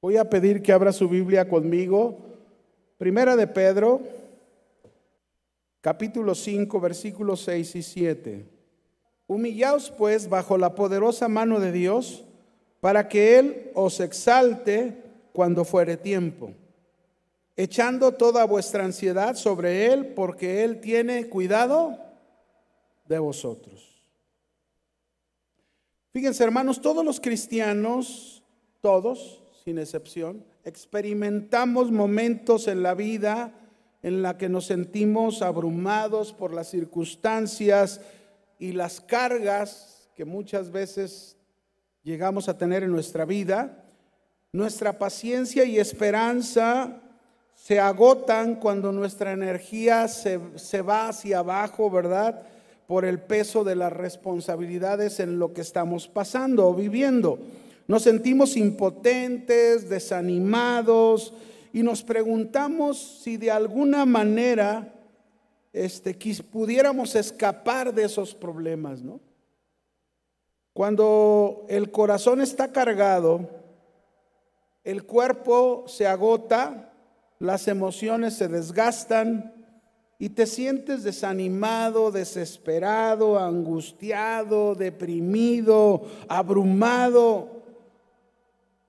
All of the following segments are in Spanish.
Voy a pedir que abra su Biblia conmigo. Primera de Pedro, capítulo 5, versículos 6 y 7. Humillaos pues bajo la poderosa mano de Dios, para que Él os exalte cuando fuere tiempo, echando toda vuestra ansiedad sobre Él, porque Él tiene cuidado de vosotros. Fíjense hermanos, todos los cristianos, todos, sin excepción, experimentamos momentos en la vida en la que nos sentimos abrumados por las circunstancias y las cargas que muchas veces llegamos a tener en nuestra vida. Nuestra paciencia y esperanza se agotan cuando nuestra energía se, se va hacia abajo, ¿verdad? Por el peso de las responsabilidades en lo que estamos pasando o viviendo. Nos sentimos impotentes, desanimados y nos preguntamos si de alguna manera este, pudiéramos escapar de esos problemas, ¿no? Cuando el corazón está cargado, el cuerpo se agota, las emociones se desgastan y te sientes desanimado, desesperado, angustiado, deprimido, abrumado.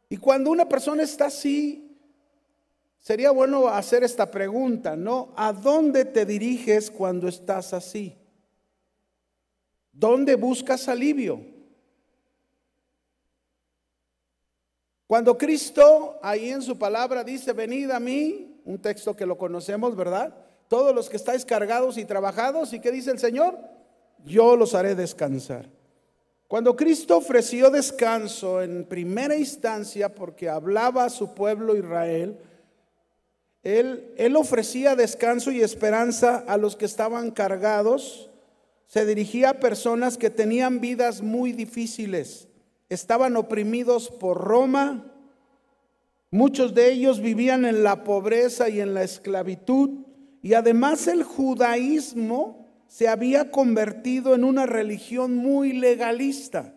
Y cuando una persona está así, sería bueno hacer esta pregunta, ¿no? ¿A dónde te diriges cuando estás así? ¿Dónde buscas alivio? Cuando Cristo ahí en su palabra dice, venid a mí, un texto que lo conocemos, ¿verdad? Todos los que estáis cargados y trabajados, ¿y qué dice el Señor? Yo los haré descansar. Cuando Cristo ofreció descanso en primera instancia porque hablaba a su pueblo Israel, él, él, ofrecía descanso y esperanza a los que estaban cargados, se dirigía a personas que tenían vidas muy difíciles, estaban oprimidos por Roma, muchos de ellos vivían en la pobreza y en la esclavitud, y además el judaísmo se había convertido en una religión muy legalista,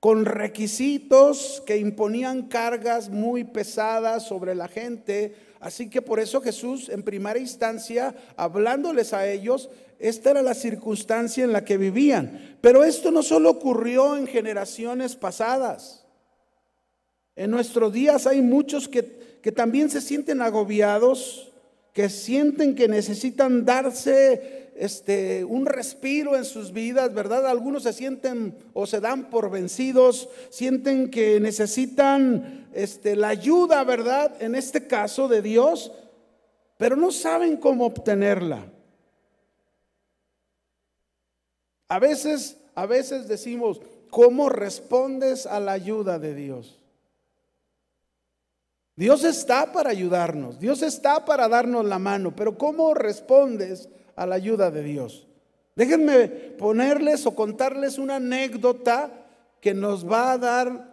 con requisitos que imponían cargas muy pesadas sobre la gente. Así que por eso Jesús, en primera instancia, hablándoles a ellos, esta era la circunstancia en la que vivían. Pero esto no solo ocurrió en generaciones pasadas. En nuestros días hay muchos que, que también se sienten agobiados, que sienten que necesitan darse este, un respiro en sus vidas, ¿verdad? Algunos se sienten o se dan por vencidos, sienten que necesitan este, la ayuda, ¿verdad? En este caso de Dios, pero no saben cómo obtenerla. A veces, a veces decimos, ¿cómo respondes a la ayuda de Dios? Dios está para ayudarnos, Dios está para darnos la mano, pero ¿cómo respondes a la ayuda de Dios. Déjenme ponerles o contarles una anécdota que nos va a dar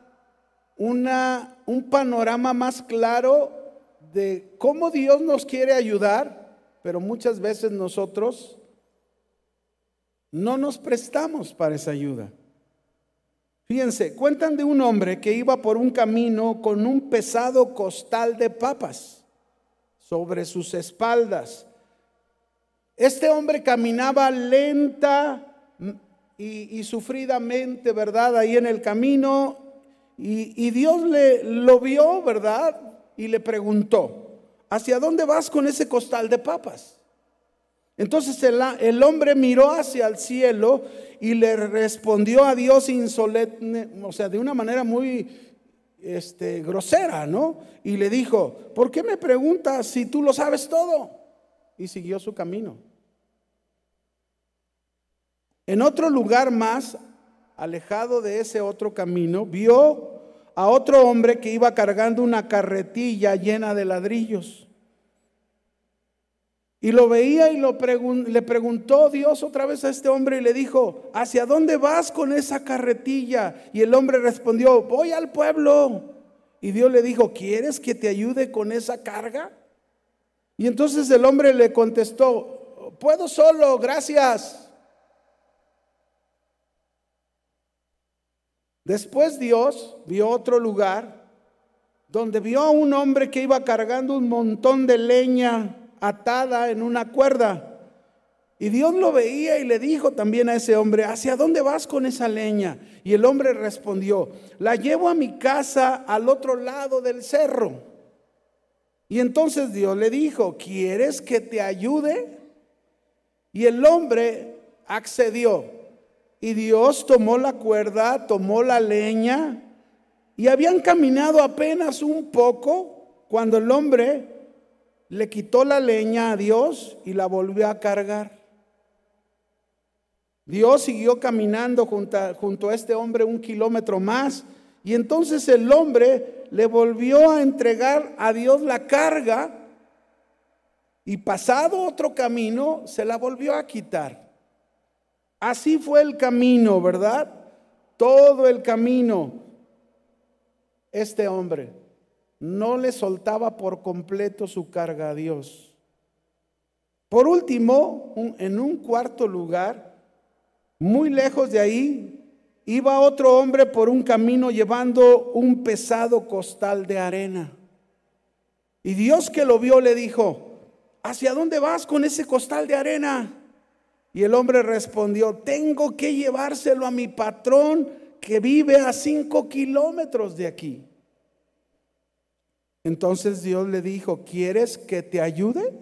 una, un panorama más claro de cómo Dios nos quiere ayudar, pero muchas veces nosotros no nos prestamos para esa ayuda. Fíjense, cuentan de un hombre que iba por un camino con un pesado costal de papas sobre sus espaldas este hombre caminaba lenta y, sufridamente, ¿verdad? Ahí en el camino. Y, Dios le, lo vio, ¿verdad? Y le preguntó, ¿hacia dónde vas con ese costal de papas? Entonces el, el, hombre miró hacia el cielo y le respondió a Dios insolente, o sea, de una manera muy este, grosera, ¿no? Y le dijo, ¿por qué me preguntas si tú lo sabes todo? Y siguió su camino. En otro lugar más, alejado de ese otro camino, vio a otro hombre que iba cargando una carretilla llena de ladrillos. Y lo veía y le preguntó Dios otra vez a este hombre y le dijo, ¿hacia dónde vas con esa carretilla? Y el hombre respondió, voy al pueblo. Y Dios le dijo, ¿quieres que te ayude con esa carga? Y entonces el hombre le contestó, puedo solo, gracias. Después Dios vio otro lugar donde vio a un hombre que iba cargando un montón de leña atada en una cuerda. Y Dios lo veía y le dijo también a ese hombre, ¿hacia dónde vas con esa leña? Y el hombre respondió, la llevo a mi casa al otro lado del cerro. Y entonces Dios le dijo, ¿quieres que te ayude? Y el hombre accedió. Y Dios tomó la cuerda, tomó la leña y habían caminado apenas un poco cuando el hombre le quitó la leña a Dios y la volvió a cargar. Dios siguió caminando junto a, este hombre un kilómetro más y entonces el hombre le volvió a entregar a Dios la carga y pasado otro camino se la volvió a quitar. Así fue el camino, ¿verdad? Todo el camino este hombre no le soltaba por completo su carga a Dios. Por último, en un cuarto lugar, muy lejos de ahí, iba otro hombre por un camino llevando un pesado costal de arena. Y Dios que lo vio le dijo, ¿hacia dónde vas con ese costal de arena? Y el hombre respondió, tengo que llevárselo a mi patrón que vive a cinco kilómetros de aquí. Entonces Dios le dijo, ¿quieres que te ayude?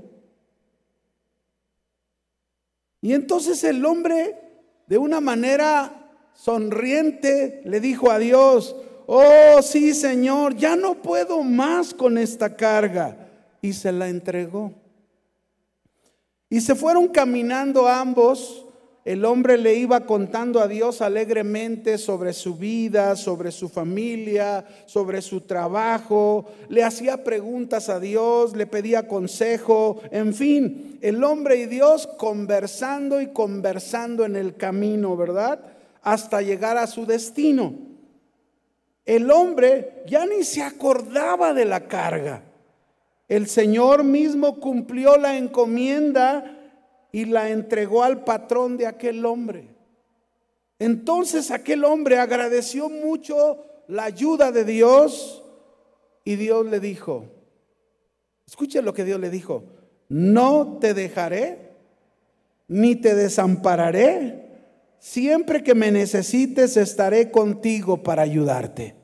Y entonces el hombre, de una manera sonriente, le dijo a Dios, oh sí Señor, ya no puedo más con esta carga. Y se la entregó. Y se fueron caminando ambos el hombre le iba contando a Dios alegremente sobre su vida, sobre su familia, sobre su trabajo, le hacía preguntas a Dios, le pedía consejo, en fin, el hombre y Dios conversando y conversando en el camino, ¿verdad? Hasta llegar a su destino. El hombre ya ni se acordaba de la carga. El Señor mismo cumplió la encomienda y la entregó al patrón de aquel hombre. Entonces aquel hombre agradeció mucho la ayuda de Dios y Dios le dijo, escuche lo que Dios le dijo, no te dejaré ni te desampararé, siempre que me necesites estaré contigo para ayudarte.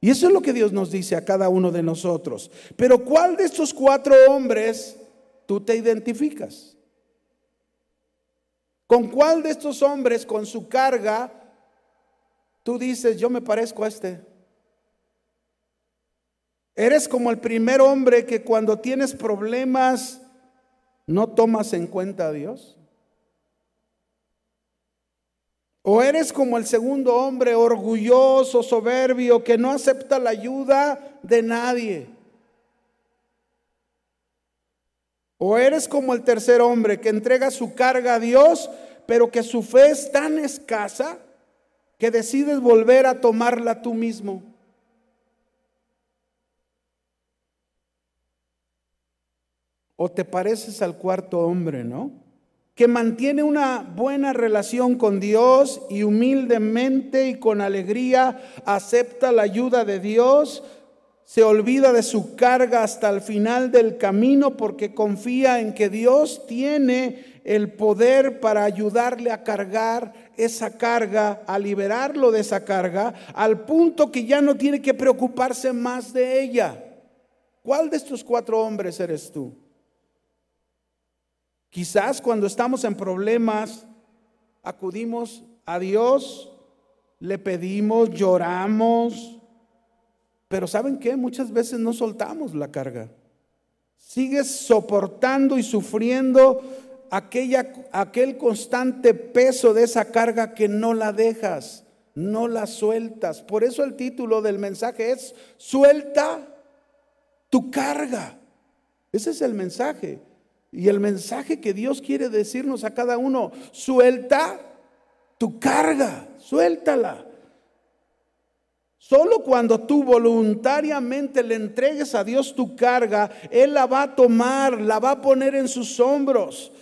Y eso es lo que Dios nos dice a cada uno de nosotros. Pero ¿cuál de estos cuatro hombres tú te identificas? ¿Con cuál de estos hombres con su carga tú dices, yo me parezco a este? Eres como el primer hombre que cuando tienes problemas no tomas en cuenta a Dios. O eres como el segundo hombre orgulloso, soberbio, que no acepta la ayuda de nadie. O eres como el tercer hombre que entrega su carga a Dios, pero que su fe es tan escasa que decides volver a tomarla tú mismo. O te pareces al cuarto hombre, ¿no? Que mantiene una buena relación con Dios y humildemente y con alegría acepta la ayuda de Dios, se olvida de su carga hasta el final del camino porque confía en que Dios tiene el poder para ayudarle a cargar esa carga, a liberarlo de esa carga, al punto que ya no tiene que preocuparse más de ella. ¿Cuál de estos cuatro hombres eres tú? Quizás cuando estamos en problemas, acudimos a Dios, le pedimos, lloramos, pero ¿saben qué? Muchas veces no soltamos la carga. Sigues soportando y sufriendo aquella, aquel constante peso de esa carga que no la dejas, no la sueltas. Por eso el título del mensaje es, suelta tu carga. Ese es el mensaje. Y el mensaje que Dios quiere decirnos a cada uno, suelta tu carga, suéltala. Solo cuando tú voluntariamente le entregues a Dios tu carga, Él la va a tomar, la va a poner en sus hombros.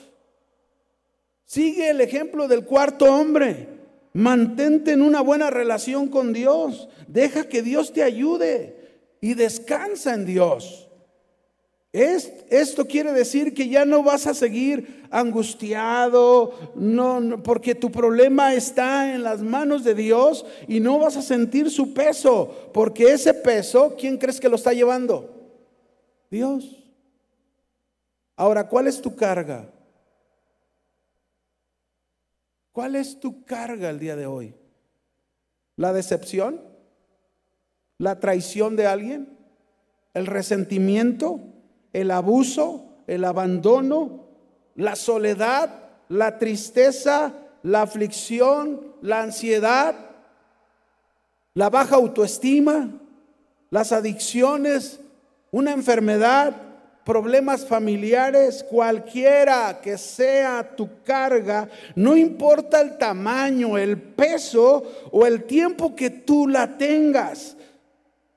Sigue el ejemplo del cuarto hombre. Mantente en una buena relación con Dios. Deja que Dios te ayude. y descansa en Dios. Esto quiere decir que ya no vas a seguir angustiado, no, porque tu problema está en las manos de Dios y no vas a sentir su peso, porque ese peso, ¿quién crees que lo está llevando? Dios. Ahora, ¿cuál es tu carga? ¿Cuál es tu carga el día de hoy? ¿La decepción? ¿La traición de alguien? ¿El resentimiento? ¿El abuso? ¿El abandono? ¿La soledad? ¿La tristeza? ¿La aflicción? ¿La ansiedad? ¿La baja autoestima? ¿Las adicciones? ¿Una enfermedad? problemas familiares, cualquiera que sea tu carga, no importa el tamaño, el peso o el tiempo que tú la tengas.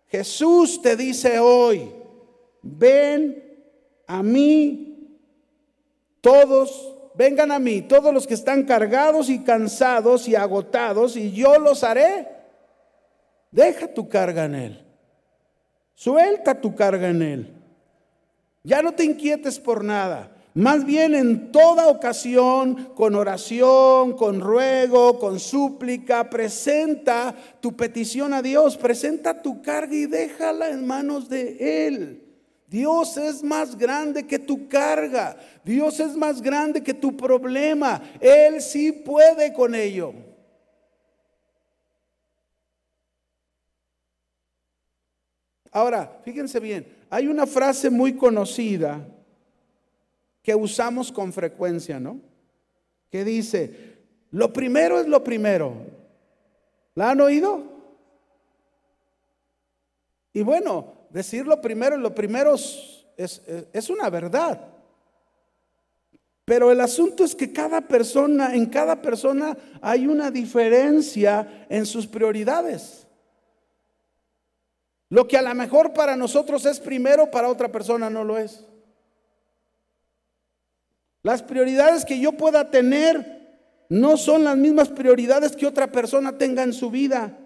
Jesús te dice hoy, ven a mí todos, vengan a mí todos los que están cargados y cansados y agotados y yo los haré. Deja tu carga en Él. Suelta tu carga en Él. Ya no te inquietes por nada. Más bien en toda ocasión, con oración, con ruego, con súplica, presenta tu petición a Dios, presenta tu carga y déjala en manos de Él. Dios es más grande que tu carga. Dios es más grande que tu problema. Él sí puede con ello. Ahora, fíjense bien, hay una frase muy conocida que usamos con frecuencia, ¿no? Que dice, lo primero es lo primero. ¿La han oído? Y bueno, decir lo primero lo primero es, es una verdad. Pero el asunto es que cada persona, en cada persona hay una diferencia en sus prioridades. Lo que a lo mejor para nosotros es primero, para otra persona no lo es. Las prioridades que yo pueda tener no son las mismas prioridades que otra persona tenga en su vida.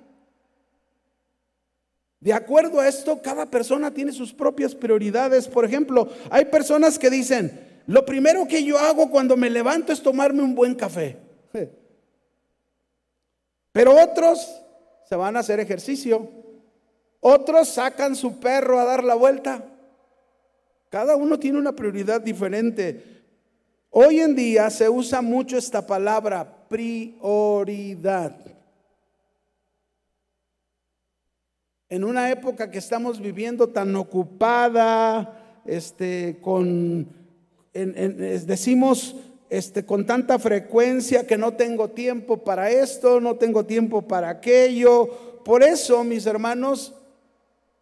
De acuerdo a esto, cada persona tiene sus propias prioridades. Por ejemplo, hay personas que dicen, lo primero que yo hago cuando me levanto es tomarme un buen café. Pero otros se van a hacer ejercicio. Otros sacan su perro a dar la vuelta. Cada uno tiene una prioridad diferente. Hoy en día se usa mucho esta palabra, prioridad. En una época que estamos viviendo tan ocupada, este, con, decimos este, con tanta frecuencia que no tengo tiempo para esto, no tengo tiempo para aquello. Por eso, mis hermanos,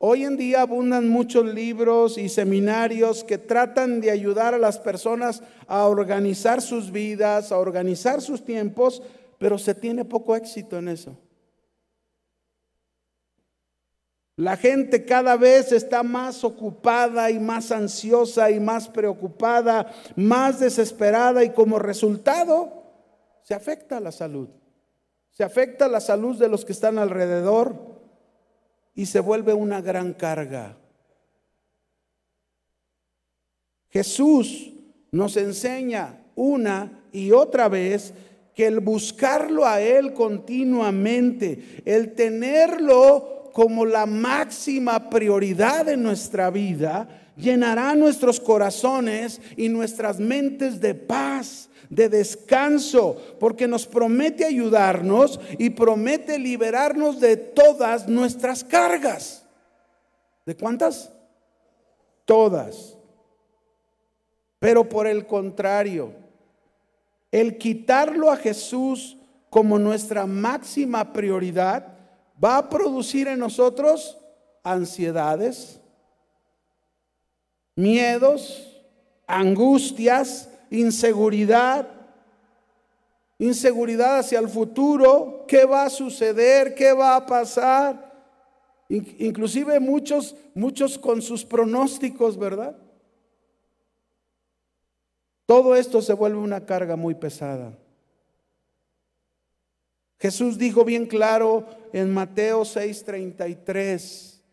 Hoy en día abundan muchos libros y seminarios que tratan de ayudar a las personas a organizar sus vidas, a organizar sus tiempos, pero se tiene poco éxito en eso. La gente cada vez está más ocupada y más ansiosa y más preocupada, más desesperada y como resultado se afecta la salud. Se afecta la salud de los que están alrededor, y se vuelve una gran carga. Jesús nos enseña una y otra vez que el buscarlo a Él continuamente, el tenerlo como la máxima prioridad en nuestra vida, llenará nuestros corazones y nuestras mentes de paz, de descanso, porque nos promete ayudarnos y promete liberarnos de todas nuestras cargas. ¿De cuántas? Todas. Pero por el contrario, el quitarlo a Jesús como nuestra máxima prioridad va a producir en nosotros ansiedades, miedos, angustias, inseguridad, inseguridad hacia el futuro, qué va a suceder, qué va a pasar. Inclusive muchos, muchos con sus pronósticos, ¿verdad? Todo esto se vuelve una carga muy pesada. Jesús dijo bien claro en Mateo 6:33,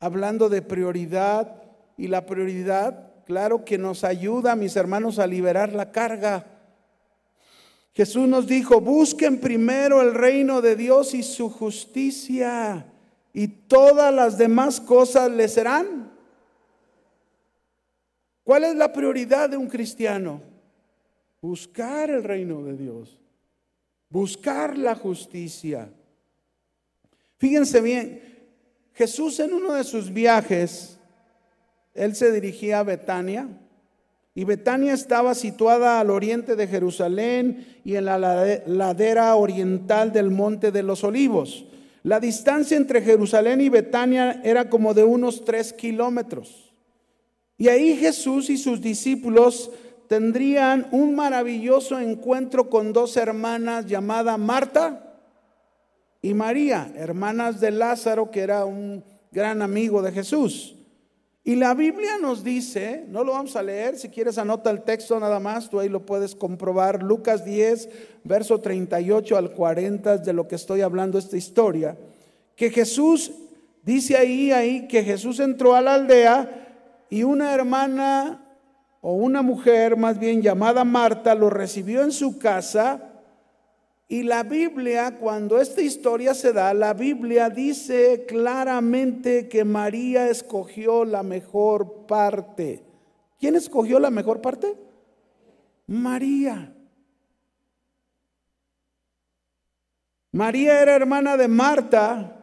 hablando de prioridad y la prioridad, claro que nos ayuda, mis hermanos, a liberar la carga. Jesús nos dijo, busquen primero el reino de Dios y su justicia y todas las demás cosas les serán. ¿Cuál es la prioridad de un cristiano? Buscar el reino de Dios, buscar la justicia. Fíjense bien, Jesús en uno de sus viajes, él se dirigía a Betania, y Betania estaba situada al oriente de Jerusalén y en la ladera oriental del monte de los olivos. La distancia entre Jerusalén y Betania era como de unos tres kilómetros. Y ahí Jesús y sus discípulos tendrían un maravilloso encuentro con dos hermanas llamadas Marta y María, hermanas de Lázaro, que era un gran amigo de Jesús. Y la Biblia nos dice, no lo vamos a leer, si quieres anota el texto nada más, tú ahí lo puedes comprobar, Lucas 10, verso 38 al 40 de lo que estoy hablando esta historia, que Jesús, dice ahí, ahí, que Jesús entró a la aldea y una hermana o una mujer más bien llamada Marta lo recibió en su casa y la Biblia, cuando esta historia se da, la Biblia dice claramente que María escogió la mejor parte. ¿Quién escogió la mejor parte? María. María era hermana de Marta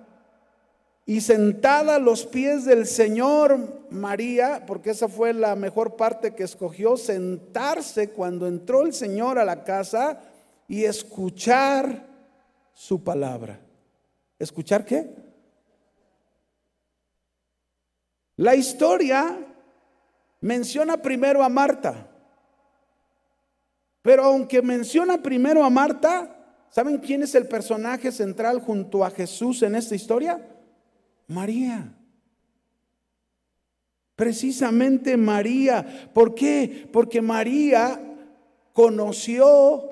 y sentada a los pies del Señor, María, porque esa fue la mejor parte que escogió, sentarse cuando entró el Señor a la casa y escuchar su palabra. ¿Escuchar qué? La historia menciona primero a Marta, pero aunque menciona primero a Marta, ¿saben quién es el personaje central junto a Jesús en esta historia? María. Precisamente María. ¿Por qué? Porque María conoció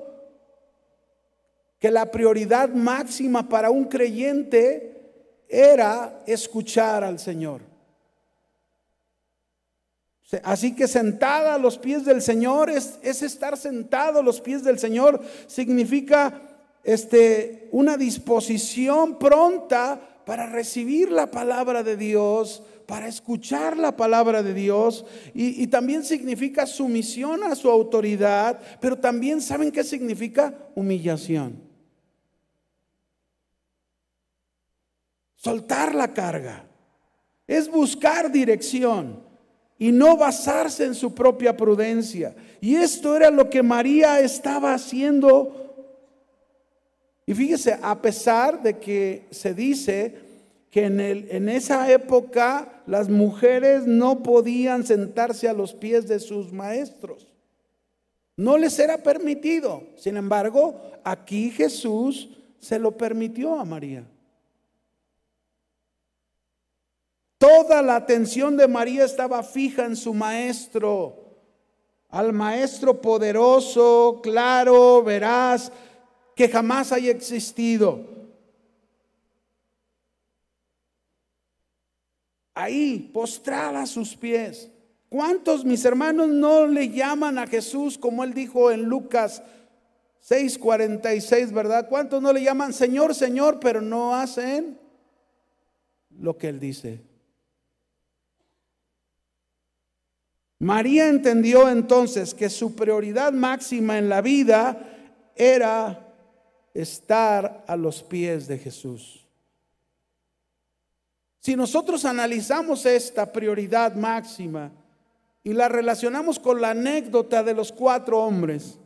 que la prioridad máxima para un creyente era escuchar al Señor. Así que sentada a los pies del Señor es, estar sentado a los pies del Señor, significa este, una disposición pronta para recibir la palabra de Dios, para escuchar la palabra de Dios y, también significa sumisión a su autoridad, pero también saben qué significa humillación. soltar la carga, es buscar dirección y no basarse en su propia prudencia. Y esto era lo que María estaba haciendo. Y fíjese, a pesar de que se dice que en, el, en esa época las mujeres no podían sentarse a los pies de sus maestros. No les era permitido. Sin embargo, aquí Jesús se lo permitió a María. Toda la atención de María estaba fija en su maestro, al maestro poderoso, claro, veraz, que jamás haya existido. Ahí, postrada a sus pies. ¿Cuántos mis hermanos no le llaman a Jesús como él dijo en Lucas 6:46, verdad? ¿Cuántos no le llaman Señor, Señor, pero no hacen lo que él dice? María entendió entonces que su prioridad máxima en la vida era estar a los pies de Jesús. Si nosotros analizamos esta prioridad máxima y la relacionamos con la anécdota de los cuatro hombres,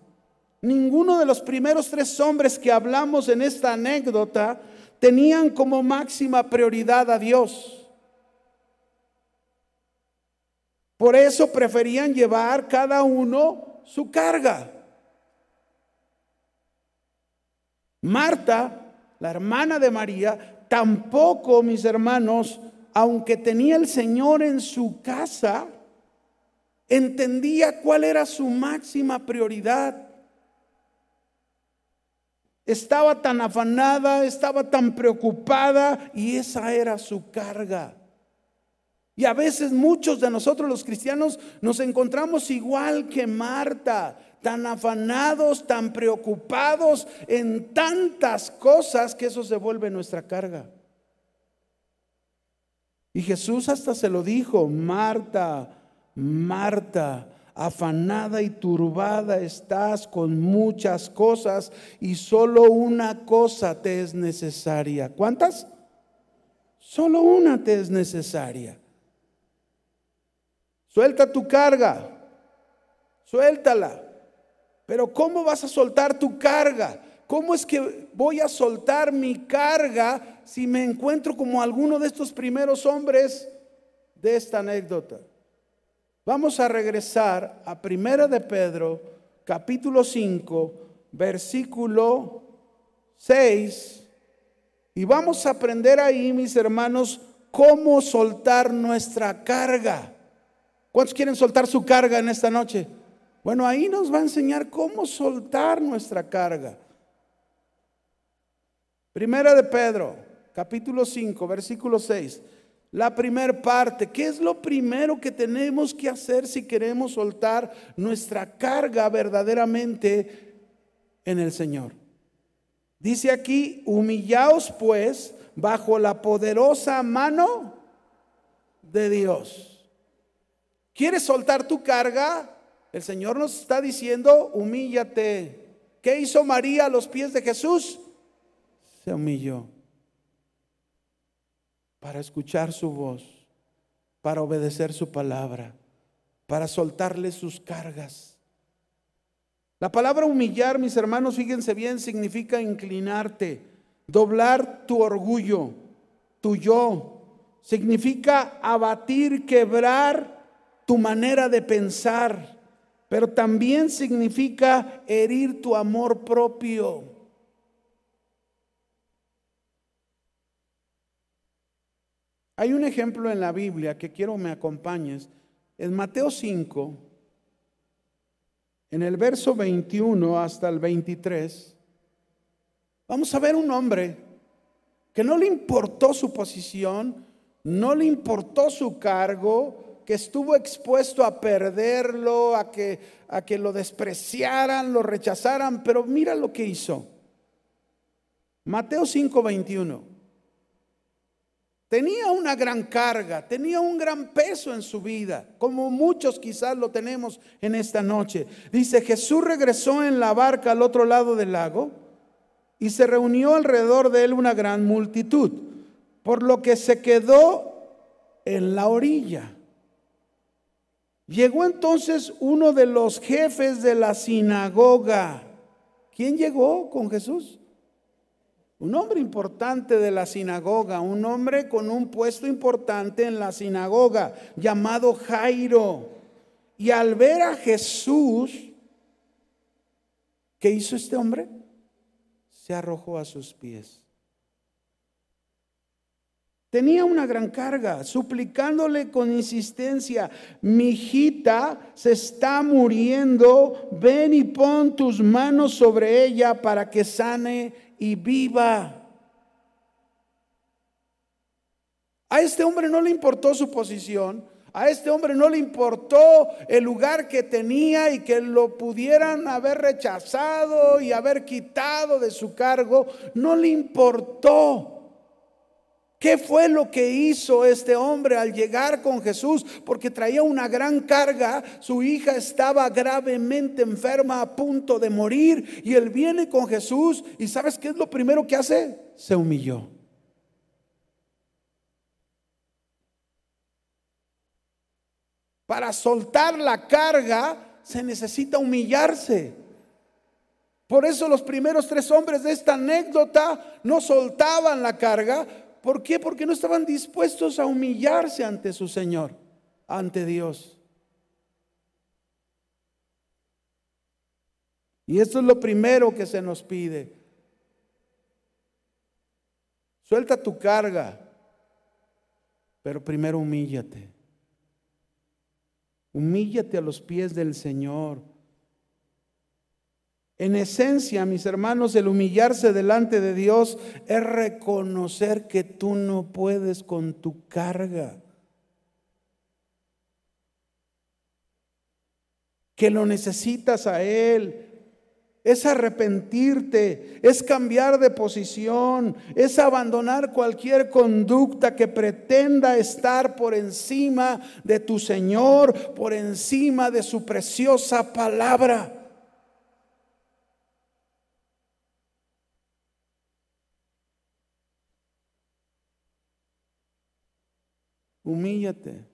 ninguno de los primeros tres hombres que hablamos en esta anécdota tenían como máxima prioridad a Dios. Por eso preferían llevar cada uno su carga. Marta, la hermana de María, tampoco, mis hermanos, aunque tenía el Señor en su casa, entendía cuál era su máxima prioridad. Estaba tan afanada, estaba tan preocupada y esa era su carga. Y a veces muchos de nosotros los cristianos nos encontramos igual que Marta, tan afanados, tan preocupados en tantas cosas que eso se vuelve nuestra carga. Y Jesús hasta se lo dijo, Marta, Marta, afanada y turbada estás con muchas cosas y solo una cosa te es necesaria. ¿Cuántas? Solo una te es necesaria. Suelta tu carga, suéltala. Pero ¿cómo vas a soltar tu carga? ¿Cómo es que voy a soltar mi carga si me encuentro como alguno de estos primeros hombres de esta anécdota? Vamos a regresar a Primera de Pedro, capítulo 5, versículo 6, y vamos a aprender ahí, mis hermanos, cómo soltar nuestra carga. ¿Cuántos quieren soltar su carga en esta noche? Bueno, ahí nos va a enseñar cómo soltar nuestra carga. Primera de Pedro, capítulo 5, versículo 6. La primera parte, ¿qué es lo primero que tenemos que hacer si queremos soltar nuestra carga verdaderamente en el Señor? Dice aquí, humillaos pues bajo la poderosa mano de Dios. ¿Quieres soltar tu carga? El Señor nos está diciendo, humíllate. ¿Qué hizo María a los pies de Jesús? se humilló para escuchar su voz, para obedecer su palabra, para soltarle sus cargas. La palabra humillar, mis hermanos, fíjense bien, significa inclinarte, doblar tu orgullo, tu yo. Significa abatir, quebrar tu manera de pensar, pero también significa herir tu amor propio. Hay un ejemplo en la Biblia que quiero me acompañes. En Mateo 5, en el verso 21 hasta el 23, vamos a ver un hombre que no le importó su posición, no le importó su cargo, que estuvo expuesto a perderlo, a que, a que lo despreciaran, lo rechazaran, pero mira lo que hizo. Mateo 5, 21. Tenía una gran carga, tenía un gran peso en su vida, como muchos quizás lo tenemos en esta noche. Dice, Jesús regresó en la barca al otro lado del lago y se reunió alrededor de él una gran multitud, por lo que se quedó en la orilla. Llegó entonces uno de los jefes de la sinagoga. ¿Quién llegó con Jesús? un hombre importante de la sinagoga, un hombre con un puesto importante en la sinagoga, llamado Jairo. Y al ver a Jesús, ¿qué hizo este hombre? Se arrojó a sus pies. Tenía una gran carga, suplicándole con insistencia, mi hijita se está muriendo, ven y pon tus manos sobre ella para que sane y viva. A este hombre no le importó su posición, a este hombre no le importó el lugar que tenía y que lo pudieran haber rechazado y haber quitado de su cargo, no le importó. ¿Qué fue lo que hizo este hombre al llegar con Jesús? Porque traía una gran carga, su hija estaba gravemente enferma a punto de morir y él viene con Jesús y ¿sabes qué es lo primero que hace? Se humilló. Para soltar la carga se necesita humillarse. Por eso los primeros tres hombres de esta anécdota no soltaban la carga ¿Por qué? Porque no estaban dispuestos a humillarse ante su Señor, ante Dios. Y esto es lo primero que se nos pide. Suelta tu carga, pero primero humíllate. Humíllate a los pies del Señor. En esencia, mis hermanos, el humillarse delante de Dios es reconocer que tú no puedes con tu carga. Que lo necesitas a Él. Es arrepentirte, es cambiar de posición, es abandonar cualquier conducta que pretenda estar por encima de tu Señor, por encima de su preciosa palabra. Humíllate.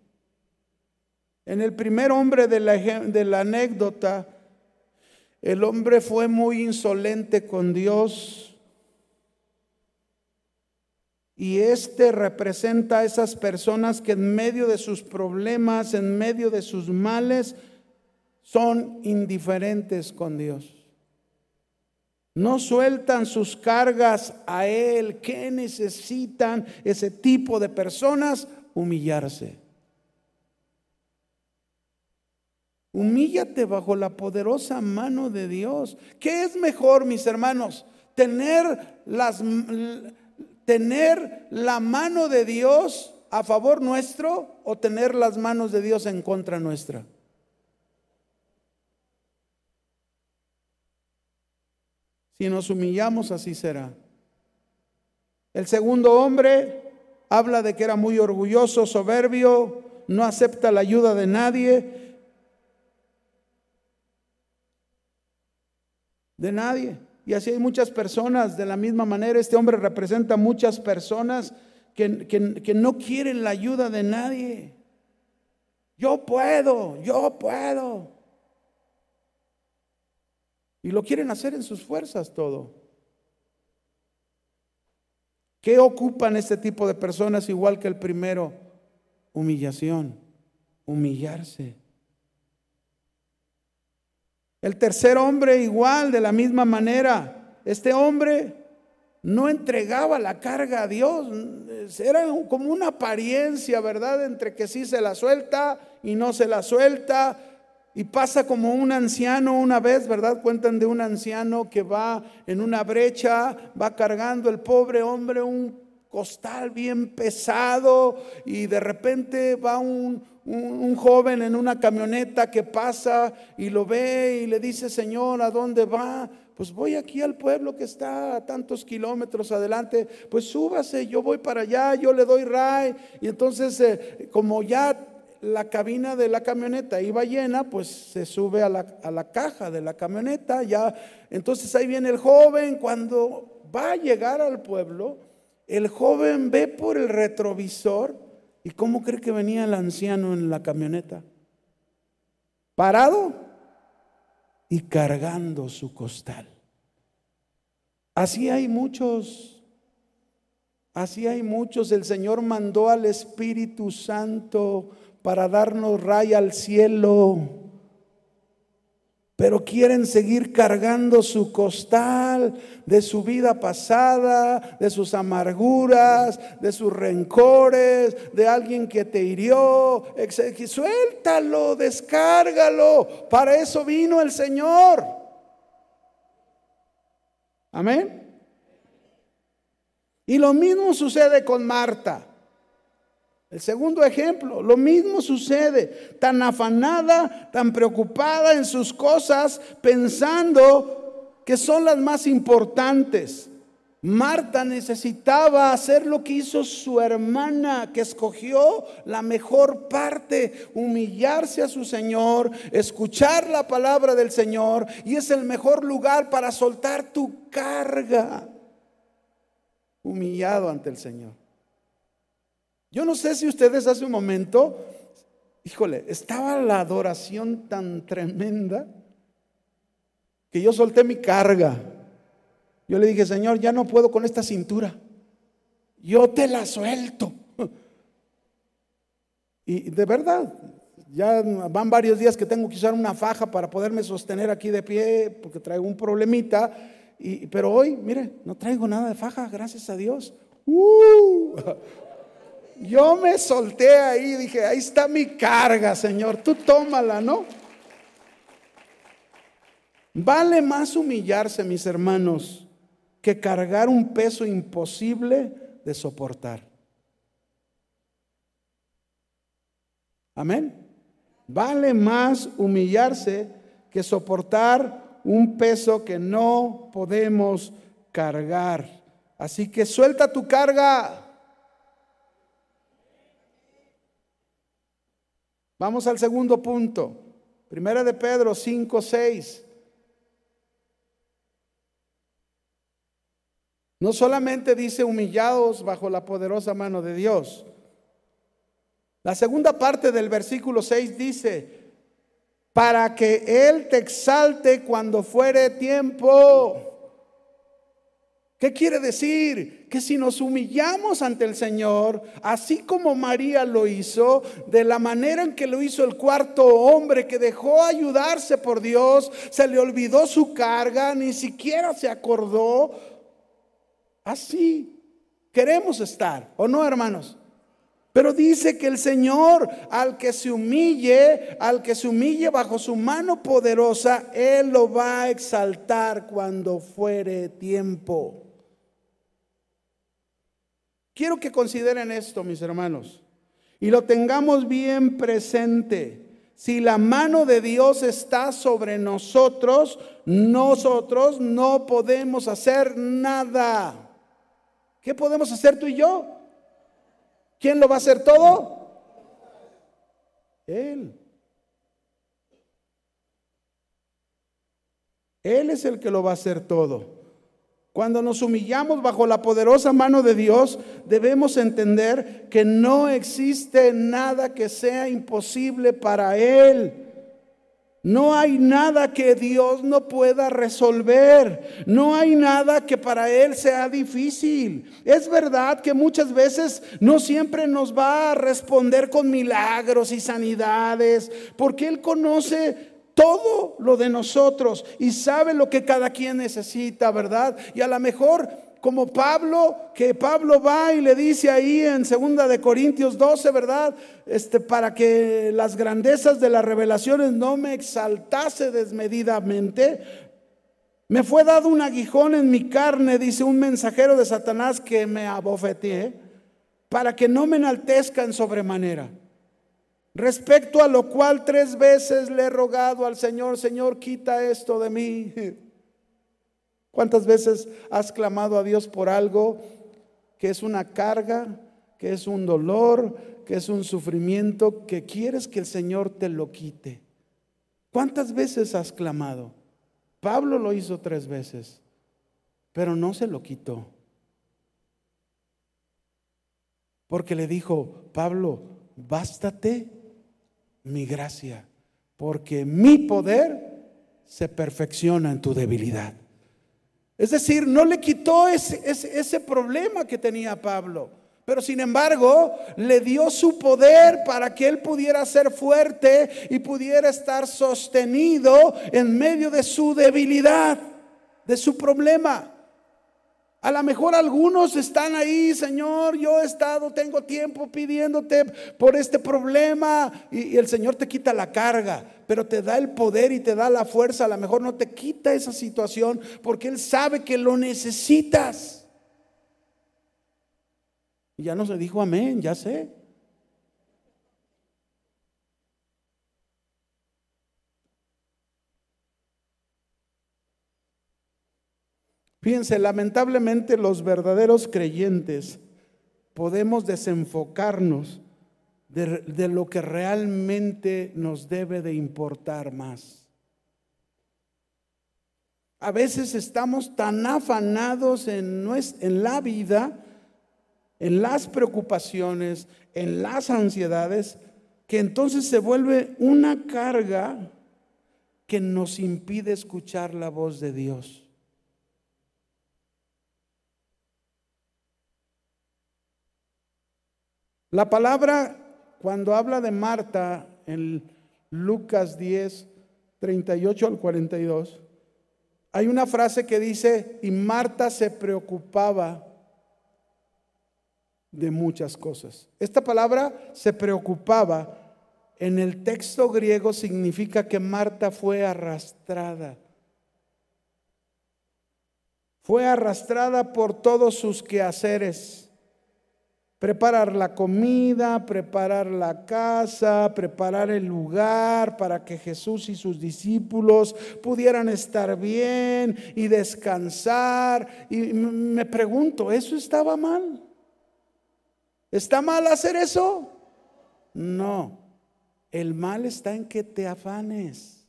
En el primer hombre de la, de la anécdota, el hombre fue muy insolente con Dios. Y este representa a esas personas que en medio de sus problemas, en medio de sus males, son indiferentes con Dios. No sueltan sus cargas a Él. ¿Qué necesitan ese tipo de personas? Humillarse. Humíllate bajo la poderosa mano de Dios. ¿Qué es mejor, mis hermanos? Tener, las, tener la mano de Dios a favor nuestro o tener las manos de Dios en contra nuestra. Si nos humillamos, así será. El segundo hombre habla de que era muy orgulloso, soberbio, no acepta la ayuda de nadie de nadie. Y así hay muchas personas, de la misma manera, este hombre representa muchas personas que, que, no quieren la ayuda de nadie. Yo puedo, yo puedo. Y lo quieren hacer en sus fuerzas todo. ¿Qué ocupan este tipo de personas igual que el primero? Humillación, humillarse. El tercer hombre igual, de la misma manera. Este hombre no entregaba la carga a Dios. Era como una apariencia, ¿verdad? Entre que sí se la suelta y no se la suelta. Y pasa como un anciano una vez, ¿verdad? Cuentan de un anciano que va en una brecha, va cargando el pobre hombre un costal bien pesado y de repente va un, un, joven en una camioneta que pasa y lo ve y le dice, Señor, ¿a dónde va? Pues voy aquí al pueblo que está a tantos kilómetros adelante. Pues súbase, yo voy para allá, yo le doy ray. Y entonces, eh, como ya la cabina de la camioneta iba llena, pues se sube a la, a la caja de la camioneta. Ya, entonces ahí viene el joven. Cuando va a llegar al pueblo, el joven ve por el retrovisor ¿Y cómo cree que venía el anciano en la camioneta? Parado y cargando su costal. Así hay muchos, así hay muchos. El Señor mandó al Espíritu Santo para darnos raya al cielo pero quieren seguir cargando su costal de su vida pasada, de sus amarguras, de sus rencores, de alguien que te hirió. Suéltalo, descárgalo. Para eso vino el Señor. Amén. Y lo mismo sucede con Marta. El segundo ejemplo, lo mismo sucede, tan afanada, tan preocupada en sus cosas, pensando que son las más importantes. Marta necesitaba hacer lo que hizo su hermana, que escogió la mejor parte, humillarse a su Señor, escuchar la palabra del Señor, y es el mejor lugar para soltar tu carga, humillado ante el Señor. Yo no sé si ustedes hace un momento, híjole, estaba la adoración tan tremenda que yo solté mi carga. Yo le dije, Señor, ya no puedo con esta cintura. Yo te la suelto. Y de verdad, ya van varios días que tengo que usar una faja para poderme sostener aquí de pie porque traigo un problemita. Y, pero hoy, mire, no traigo nada de faja, gracias a Dios. Uh, yo me solté ahí, dije, ahí está mi carga, Señor, tú tómala, ¿no? Vale más humillarse, mis hermanos, que cargar un peso imposible de soportar. Amén. Vale más humillarse que soportar un peso que no podemos cargar. Así que suelta tu carga. Vamos al segundo punto. Primera de Pedro 5, 6. No solamente dice humillados bajo la poderosa mano de Dios. La segunda parte del versículo 6 dice, para que Él te exalte cuando fuere tiempo. ¿Qué quiere decir? Que si nos humillamos ante el Señor, así como María lo hizo, de la manera en que lo hizo el cuarto hombre que dejó ayudarse por Dios, se le olvidó su carga, ni siquiera se acordó, Así queremos estar, ¿o no, hermanos? Pero dice que el Señor, al que se humille, al que se humille bajo su mano poderosa, Él lo va a exaltar cuando fuere tiempo. Quiero que consideren esto, mis hermanos, y lo tengamos bien presente. Si la mano de Dios está sobre nosotros, nosotros no podemos hacer nada. ¿Qué podemos hacer tú y yo? ¿Quién lo va a hacer todo? Él. Él es el que lo va a hacer todo. Cuando nos humillamos bajo la poderosa mano de Dios, debemos entender que no existe nada que sea imposible para Él. No hay nada que Dios no pueda resolver. No hay nada que para Él sea difícil. Es verdad que muchas veces no siempre nos va a responder con milagros y sanidades, porque Él conoce todo lo de nosotros y sabe lo que cada quien necesita, ¿verdad? Y a lo mejor como Pablo, que Pablo va y le dice ahí en segunda de Corintios 12, ¿verdad? Este para que las grandezas de las revelaciones no me exaltase desmedidamente, me fue dado un aguijón en mi carne, dice un mensajero de Satanás que me abofeteé, para que no me enaltezca en sobremanera. Respecto a lo cual tres veces le he rogado al Señor, Señor, quita esto de mí. ¿Cuántas veces has clamado a Dios por algo que es una carga, que es un dolor, que es un sufrimiento, que quieres que el Señor te lo quite? ¿Cuántas veces has clamado? Pablo lo hizo tres veces, pero no se lo quitó. Porque le dijo, Pablo, bástate mi gracia, porque mi poder se perfecciona en tu debilidad. Es decir, no le quitó ese, ese, problema que tenía Pablo. Pero sin embargo, le dio su poder para que él pudiera ser fuerte y pudiera estar sostenido en medio de su debilidad, de su problema. A lo mejor algunos están ahí, Señor, yo he estado, tengo tiempo pidiéndote por este problema y, el Señor te quita la carga, pero te da el poder y te da la fuerza. A lo mejor no te quita esa situación porque Él sabe que lo necesitas. Y ya no se dijo amén, ya sé. Fíjense, lamentablemente los verdaderos creyentes podemos desenfocarnos de, lo que realmente nos debe de importar más. A veces estamos tan afanados en, en la vida, en las preocupaciones, en las ansiedades, que entonces se vuelve una carga que nos impide escuchar la voz de Dios. La palabra, cuando habla de Marta en Lucas 10, 38 al 42, hay una frase que dice, y Marta se preocupaba de muchas cosas. Esta palabra se preocupaba en el texto griego significa que Marta fue arrastrada. Fue arrastrada por todos sus quehaceres Preparar la comida, preparar la casa, preparar el lugar para que Jesús y sus discípulos pudieran estar bien y descansar. Y me pregunto, ¿eso estaba mal? ¿Está mal hacer eso? No. El mal está en que te afanes.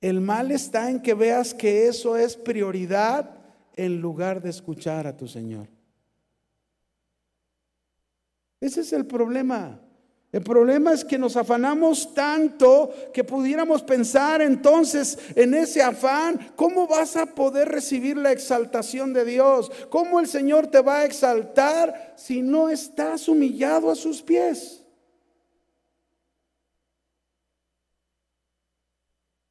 El mal está en que veas que eso es prioridad en lugar de escuchar a tu Señor. Ese es el problema. El problema es que nos afanamos tanto que pudiéramos pensar entonces en ese afán, ¿cómo vas a poder recibir la exaltación de Dios? ¿Cómo el Señor te va a exaltar si no estás humillado a sus pies?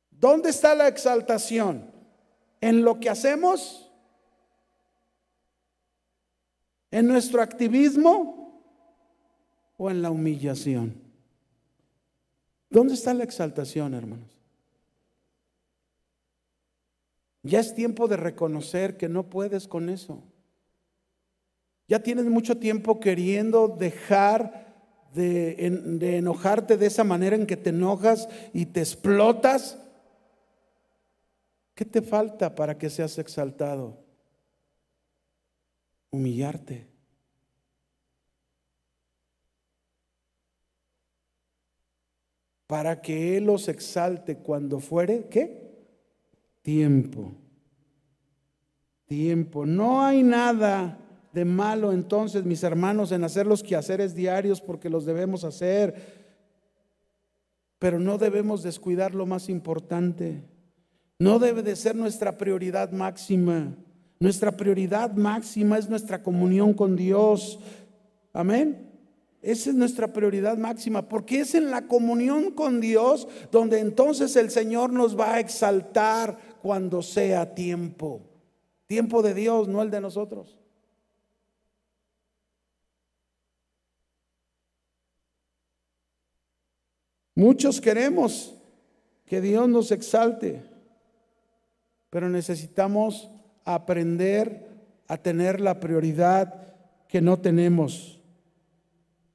¿Dónde está la exaltación? ¿En lo que hacemos? ¿En nuestro activismo? ¿O en la humillación? ¿Dónde está la exaltación, hermanos? Ya es tiempo de reconocer que no puedes con eso. Ya tienes mucho tiempo queriendo dejar de, de, enojarte de esa manera en que te enojas y te explotas ¿Qué te falta para que seas exaltado? Humillarte. Para que Él los exalte cuando fuere, ¿qué? Tiempo. Tiempo. No hay nada de malo entonces, mis hermanos, en hacer los quehaceres diarios porque los debemos hacer. Pero no debemos descuidar lo más importante no debe de ser nuestra prioridad máxima. Nuestra prioridad máxima es nuestra comunión con Dios. Amén. Esa es nuestra prioridad máxima, porque es en la comunión con Dios donde entonces el Señor nos va a exaltar cuando sea tiempo. Tiempo de Dios, no el de nosotros. Muchos queremos que Dios nos exalte pero necesitamos aprender a tener la prioridad que no tenemos.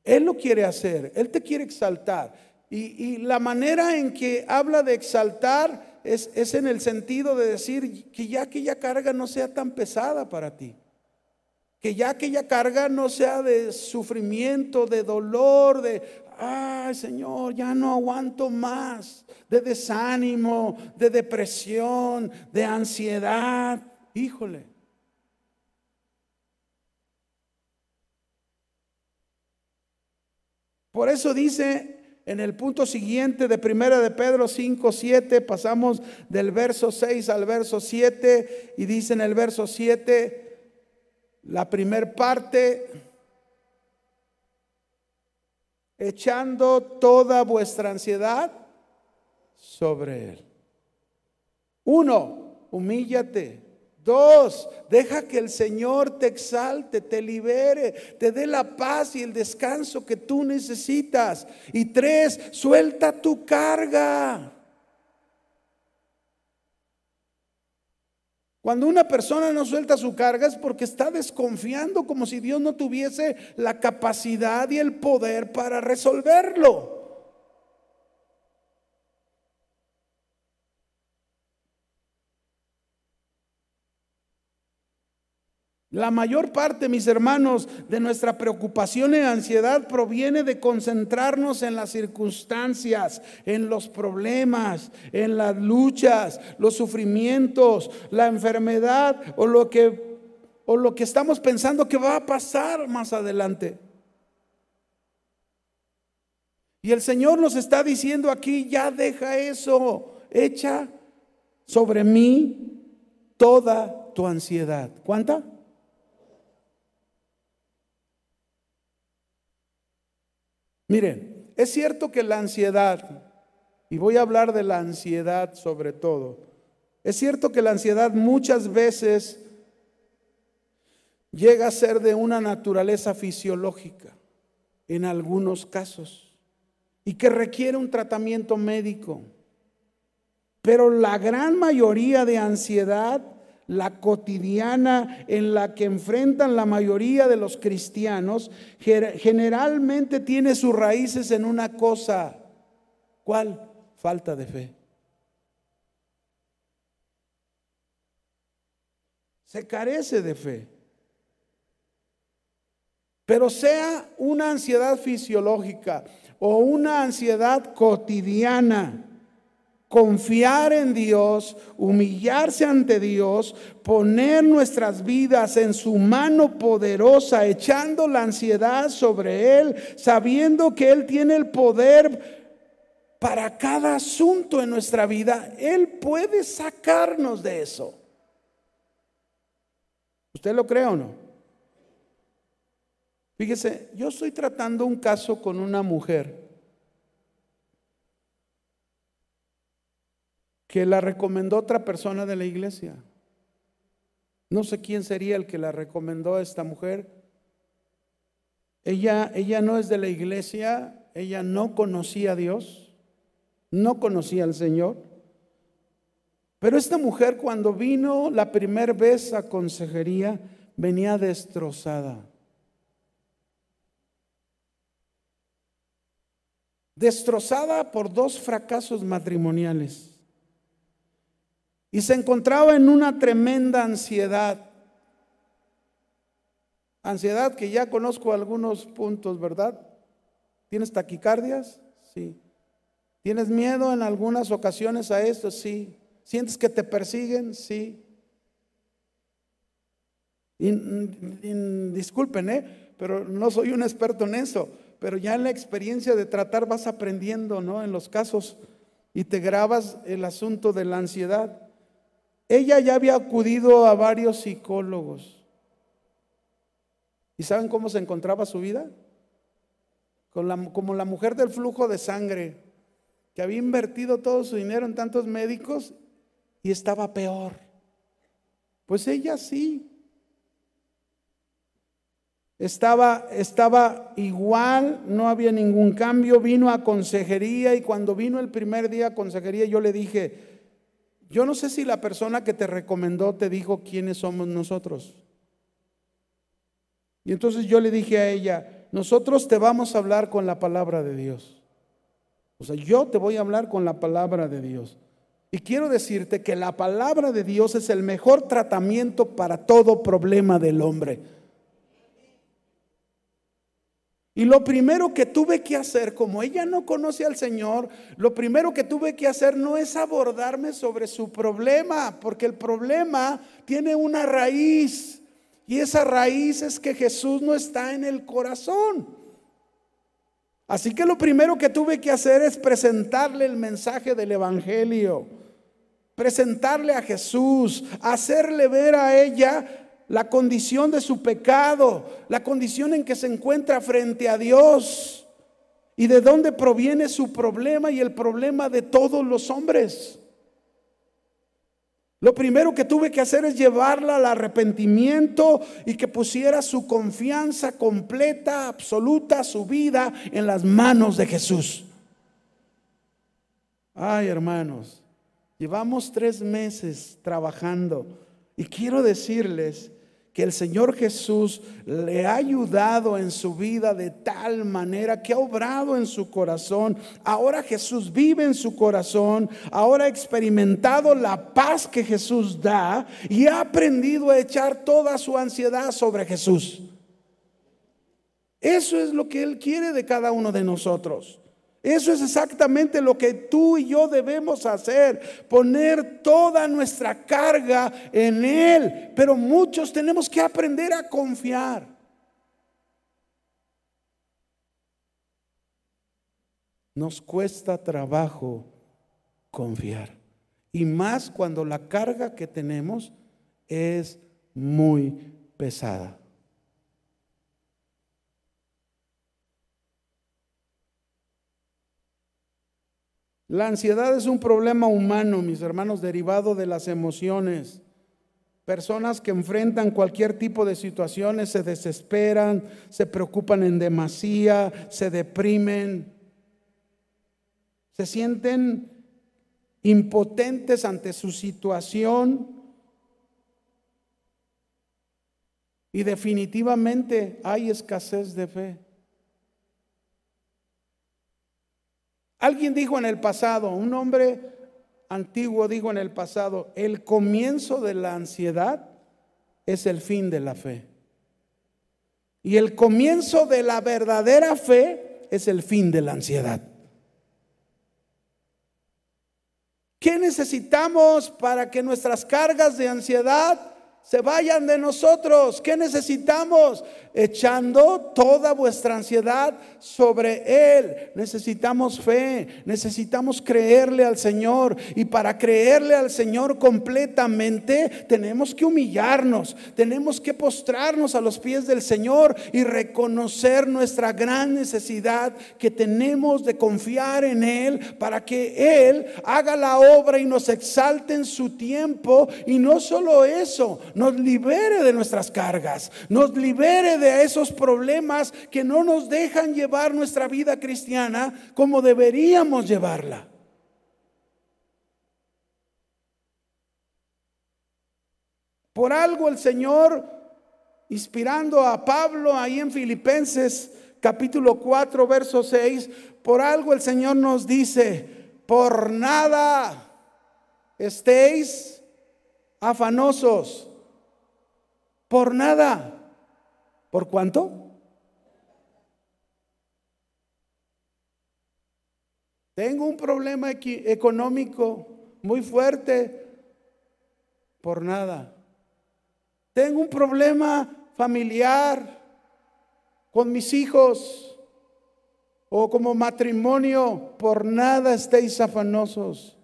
Él lo quiere hacer, Él te quiere exaltar. Y, la manera en que habla de exaltar es, es en el sentido de decir que ya aquella carga no sea tan pesada para ti. Que ya aquella carga no sea de sufrimiento, de dolor, de, ay Señor, ya no aguanto más, de desánimo, de depresión, de ansiedad. Híjole. Por eso dice en el punto siguiente de Primera de Pedro 5, 7, pasamos del verso 6 al verso 7 y dice en el verso 7, la primer parte, echando toda vuestra ansiedad sobre Él. Uno, humíllate. Dos, deja que el Señor te exalte, te libere, te dé la paz y el descanso que tú necesitas. Y tres, suelta tu carga. Cuando una persona no suelta su carga es porque está desconfiando como si Dios no tuviese la capacidad y el poder para resolverlo. La mayor parte, mis hermanos, de nuestra preocupación y ansiedad proviene de concentrarnos en las circunstancias, en los problemas, en las luchas, los sufrimientos, la enfermedad o lo que, o lo que estamos pensando que va a pasar más adelante. Y el Señor nos está diciendo aquí, ya deja eso, echa sobre mí toda tu ansiedad. ¿Cuánta? Miren, es cierto que la ansiedad, y voy a hablar de la ansiedad sobre todo, es cierto que la ansiedad muchas veces llega a ser de una naturaleza fisiológica, en algunos casos, y que requiere un tratamiento médico. Pero la gran mayoría de ansiedad la cotidiana en la que enfrentan la mayoría de los cristianos, generalmente tiene sus raíces en una cosa. ¿Cuál? Falta de fe. Se carece de fe. Pero sea una ansiedad fisiológica o una ansiedad cotidiana, confiar en Dios, humillarse ante Dios, poner nuestras vidas en su mano poderosa, echando la ansiedad sobre Él, sabiendo que Él tiene el poder para cada asunto en nuestra vida, Él puede sacarnos de eso. ¿Usted lo cree o no? Fíjese, yo estoy tratando un caso con una mujer que la recomendó otra persona de la iglesia. No sé quién sería el que la recomendó a esta mujer. Ella, ella no es de la iglesia, ella no conocía a Dios, no conocía al Señor. Pero esta mujer cuando vino la primera vez a consejería, venía destrozada. Destrozada por dos fracasos matrimoniales. Y se encontraba en una tremenda ansiedad. Ansiedad que ya conozco algunos puntos, ¿verdad? ¿Tienes taquicardias? Sí. ¿Tienes miedo en algunas ocasiones a esto? Sí. ¿Sientes que te persiguen? Sí. disculpen, ¿eh? pero no soy un experto en eso, pero ya en la experiencia de tratar vas aprendiendo, ¿no? En los casos y te grabas el asunto de la ansiedad. Ella ya había acudido a varios psicólogos. ¿Y saben cómo se encontraba su vida? como la mujer del flujo de sangre, que había invertido todo su dinero en tantos médicos y estaba peor. Pues ella sí. Estaba, estaba igual, no había ningún cambio, vino a consejería y cuando vino el primer día a consejería yo le dije, yo no sé si la persona que te recomendó te dijo quiénes somos nosotros. Y entonces yo le dije a ella, nosotros te vamos a hablar con la palabra de Dios. O sea, yo te voy a hablar con la palabra de Dios. Y quiero decirte que la palabra de Dios es el mejor tratamiento para todo problema del hombre. Y lo primero que tuve que hacer, como ella no conoce al Señor, lo primero que tuve que hacer no es abordarme sobre su problema, porque el problema tiene una raíz. Y esa raíz es que Jesús no está en el corazón. Así que lo primero que tuve que hacer es presentarle el mensaje del Evangelio, presentarle a Jesús, hacerle ver a ella la condición de su pecado, la condición en que se encuentra frente a Dios y de dónde proviene su problema y el problema de todos los hombres. Lo primero que tuve que hacer es llevarla al arrepentimiento y que pusiera su confianza completa, absoluta, su vida en las manos de Jesús. Ay, hermanos, llevamos tres meses trabajando y quiero decirles que el Señor Jesús le ha ayudado en su vida de tal manera que ha obrado en su corazón. Ahora Jesús vive en su corazón, ahora ha experimentado la paz que Jesús da y ha aprendido a echar toda su ansiedad sobre Jesús. Eso es lo que Él quiere de cada uno de nosotros. Eso es exactamente lo que tú y yo debemos hacer, poner toda nuestra carga en Él. Pero muchos tenemos que aprender a confiar. Nos cuesta trabajo confiar. Y más cuando la carga que tenemos es muy pesada. La ansiedad es un problema humano, mis hermanos, derivado de las emociones. Personas que enfrentan cualquier tipo de situaciones se desesperan, se preocupan en demasía, se deprimen, se sienten impotentes ante su situación Y definitivamente hay escasez de fe. Alguien dijo en el pasado, un hombre antiguo dijo en el pasado, el comienzo de la ansiedad es el fin de la fe. Y el comienzo de la verdadera fe es el fin de la ansiedad. ¿Qué necesitamos para que nuestras cargas de ansiedad se vayan de nosotros. ¿Qué necesitamos? Echando toda vuestra ansiedad sobre Él. Necesitamos fe, necesitamos creerle al Señor. Y para creerle al Señor completamente, tenemos que humillarnos, tenemos que postrarnos a los pies del Señor y reconocer nuestra gran necesidad que tenemos de confiar en Él para que Él haga la obra y nos exalte en su tiempo. Y no solo eso, nos libere de nuestras cargas, nos libere de esos problemas que no nos dejan llevar nuestra vida cristiana como deberíamos llevarla. Por algo el Señor, inspirando a Pablo ahí en Filipenses capítulo 4, verso 6, por algo el Señor nos dice, por nada estéis afanosos por nada. ¿Por cuánto? Tengo un problema económico muy fuerte. Por nada. Tengo un problema familiar con mis hijos o como matrimonio. Por nada estéis afanosos,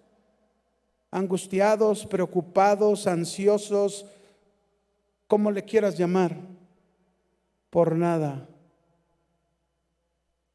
angustiados, preocupados, ansiosos como le quieras llamar, por nada,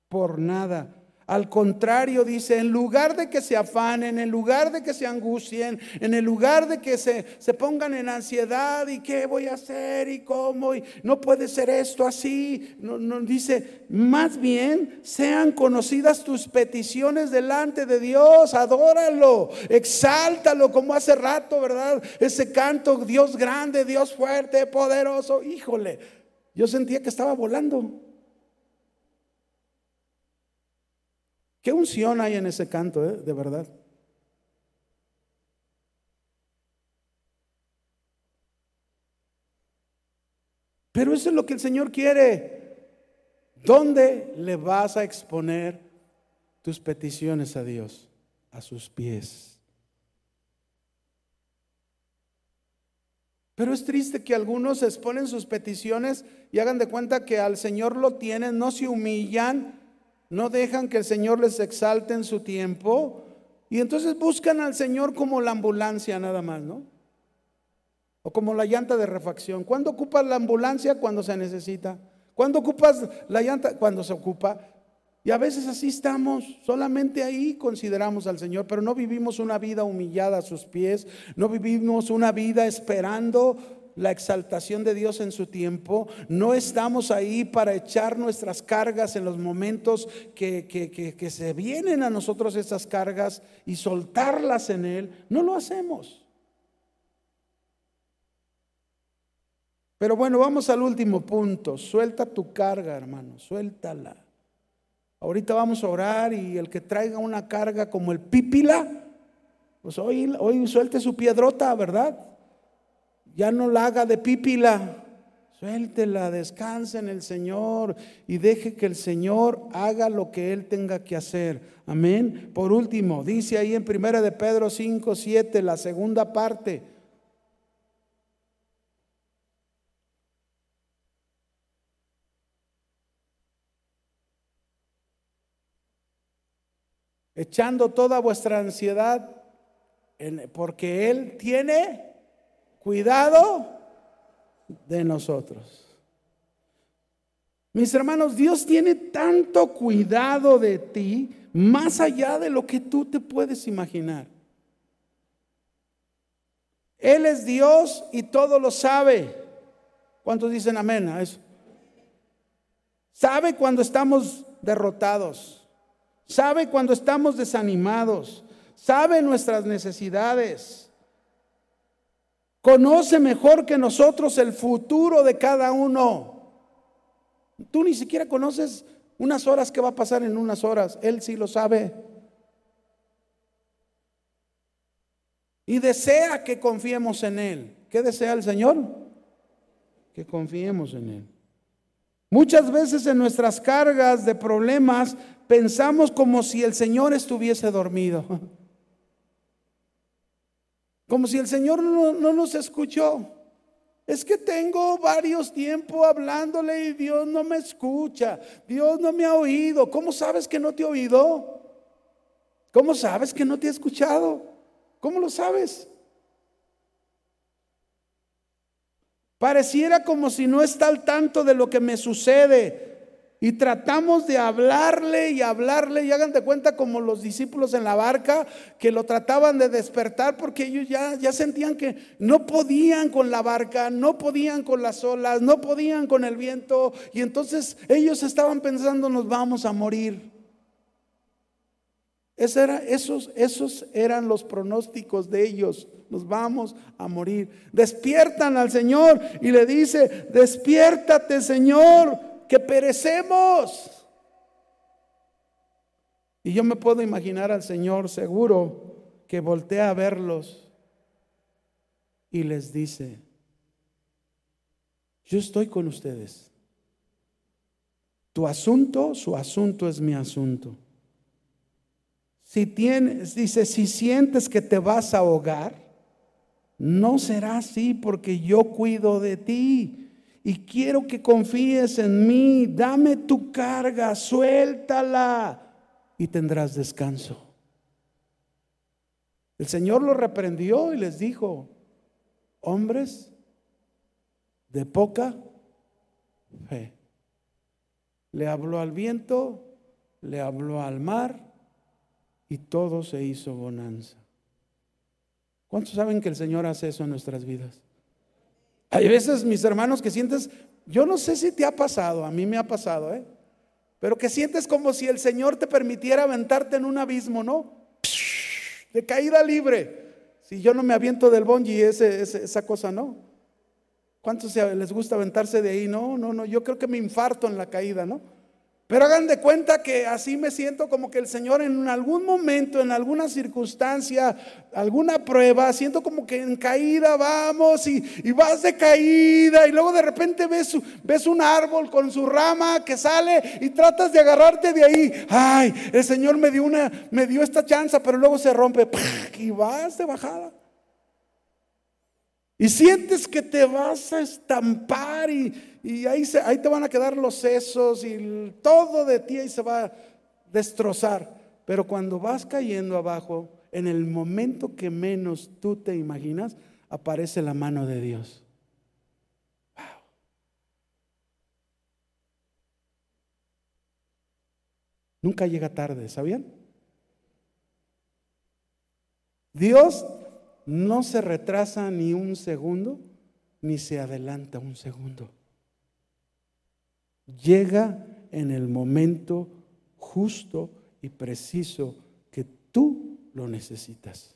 por nada. Al contrario, dice, en lugar de que se afanen, en lugar de que se angustien, en el lugar de que se, se, pongan en ansiedad y qué voy a hacer y cómo, y no puede ser esto así, no, no, dice, más bien sean conocidas tus peticiones delante de Dios, adóralo, exáltalo como hace rato, ¿verdad? Ese canto, Dios grande, Dios fuerte, poderoso, híjole, yo sentía que estaba volando. ¿Qué unción hay en ese canto, eh? de verdad? Pero eso es lo que el Señor quiere. ¿Dónde le vas a exponer tus peticiones a Dios? A sus pies. Pero es triste que algunos exponen sus peticiones y hagan de cuenta que al Señor lo tienen, no se humillan no dejan que el Señor les exalte en su tiempo y entonces buscan al Señor como la ambulancia nada más, ¿no? O como la llanta de refacción. ¿Cuándo ocupas la ambulancia? Cuando se necesita. ¿Cuándo ocupas la llanta? Cuando se ocupa. Y a veces así estamos, solamente ahí consideramos al Señor, pero no vivimos una vida humillada a sus pies, no vivimos una vida esperando la exaltación de Dios en su tiempo. No estamos ahí para echar nuestras cargas en los momentos que, que, se vienen a nosotros esas cargas y soltarlas en Él. No lo hacemos. Pero bueno, vamos al último punto. Suelta tu carga, hermano, suéltala. Ahorita vamos a orar y el que traiga una carga como el pípila, pues hoy, hoy suelte su piedrota, ¿verdad? Ya no la haga de pípila. Suéltela, descanse en el Señor y deje que el Señor haga lo que Él tenga que hacer. Amén. Por último, dice ahí en primera de Pedro 5, 7, la segunda parte. Echando toda vuestra ansiedad, porque Él tiene cuidado de nosotros. Mis hermanos, Dios tiene tanto cuidado de ti más allá de lo que tú te puedes imaginar. Él es Dios y todo lo sabe. ¿Cuántos dicen amén a eso? Sabe cuando estamos derrotados. Sabe cuando estamos desanimados. Sabe nuestras necesidades. Conoce mejor que nosotros el futuro de cada uno. Tú ni siquiera conoces unas horas que va a pasar en unas horas. Él sí lo sabe. Y desea que confiemos en Él. ¿Qué desea el Señor? Que confiemos en Él. Muchas veces en nuestras cargas de problemas pensamos como si el Señor estuviese dormido. Como si el Señor no, nos escuchó. Es que tengo varios tiempos hablándole y Dios no me escucha. Dios no me ha oído. ¿Cómo sabes que no te ha oído? ¿Cómo sabes que no te ha escuchado? ¿Cómo lo sabes? Pareciera como si no está al tanto de lo que me sucede. Y tratamos de hablarle y hablarle, y hagan de cuenta como los discípulos en la barca que lo trataban de despertar porque ellos ya, ya sentían que no podían con la barca, no podían con las olas, no podían con el viento, y entonces ellos estaban pensando nos vamos a morir. era, esos, esos eran los pronósticos de ellos, nos vamos a morir. Despiertan al Señor y le dice, despiértate Señor que perecemos. Y yo me puedo imaginar al Señor seguro que voltea a verlos y les dice, yo estoy con ustedes. Tu asunto, su asunto es mi asunto. Si tienes, dice, si sientes que te vas a ahogar, no será así porque yo cuido de ti y quiero que confíes en mí. Dame tu carga, suéltala y tendrás descanso. El Señor lo reprendió y les dijo, hombres de poca fe. Le habló al viento, le habló al mar y todo se hizo bonanza. ¿Cuántos saben que el Señor hace eso en nuestras vidas? Hay veces, mis hermanos, que sientes, yo no sé si te ha pasado, a mí me ha pasado, ¿eh? Pero que sientes como si el Señor te permitiera aventarte en un abismo, ¿no? De caída libre. Si yo no me aviento del ese, esa cosa, ¿no? ¿Cuántos les gusta aventarse de ahí? No, no, no, yo creo que me infarto en la caída, ¿no? Pero hagan de cuenta que así me siento como que el Señor en algún momento, en alguna circunstancia, alguna prueba, siento como que en caída vamos y, vas de caída y luego de repente ves, ves un árbol con su rama que sale y tratas de agarrarte de ahí. Ay, el Señor me dio, una, me dio esta chanza, pero luego se rompe y vas de bajada. Y sientes que te vas a estampar y, y ahí, ahí te van a quedar los sesos y todo de ti ahí se va a destrozar. Pero cuando vas cayendo abajo, en el momento que menos tú te imaginas, aparece la mano de Dios. Wow. Nunca llega tarde, ¿sabían? Dios no se retrasa ni un segundo, ni se adelanta un segundo llega en el momento justo y preciso que tú lo necesitas.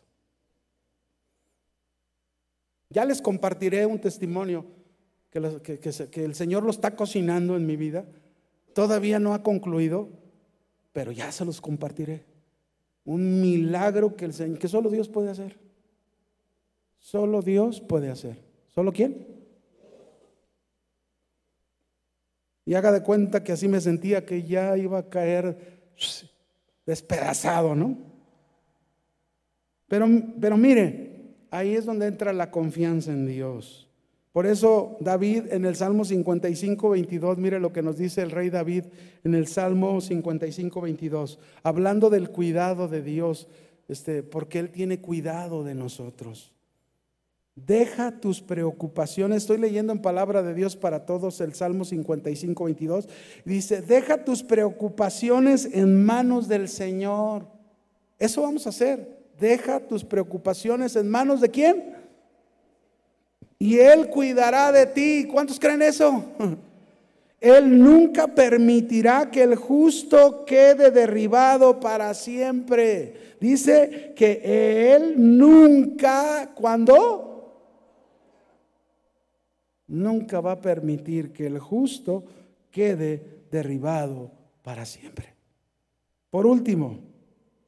Ya les compartiré un testimonio que, el Señor lo está cocinando en mi vida. Todavía no ha concluido, pero ya se los compartiré. Un milagro que solo Dios puede hacer. Solo Dios puede hacer. ¿Solo quién? Y haga de cuenta que así me sentía que ya iba a caer despedazado, ¿no? Pero, pero mire, ahí es donde entra la confianza en Dios. Por eso David en el Salmo 55, 22, mire lo que nos dice el rey David en el Salmo 55, 22, hablando del cuidado de Dios, este, porque Él tiene cuidado de nosotros. Deja tus preocupaciones. Estoy leyendo en palabra de Dios para todos el Salmo 55, 22. Dice, deja tus preocupaciones en manos del Señor. Eso vamos a hacer. Deja tus preocupaciones en manos de quién? Y Él cuidará de ti. ¿Cuántos creen eso? Él nunca permitirá que el justo quede derribado para siempre. Dice que Él nunca, cuando nunca va a permitir que el justo quede derribado para siempre. Por último,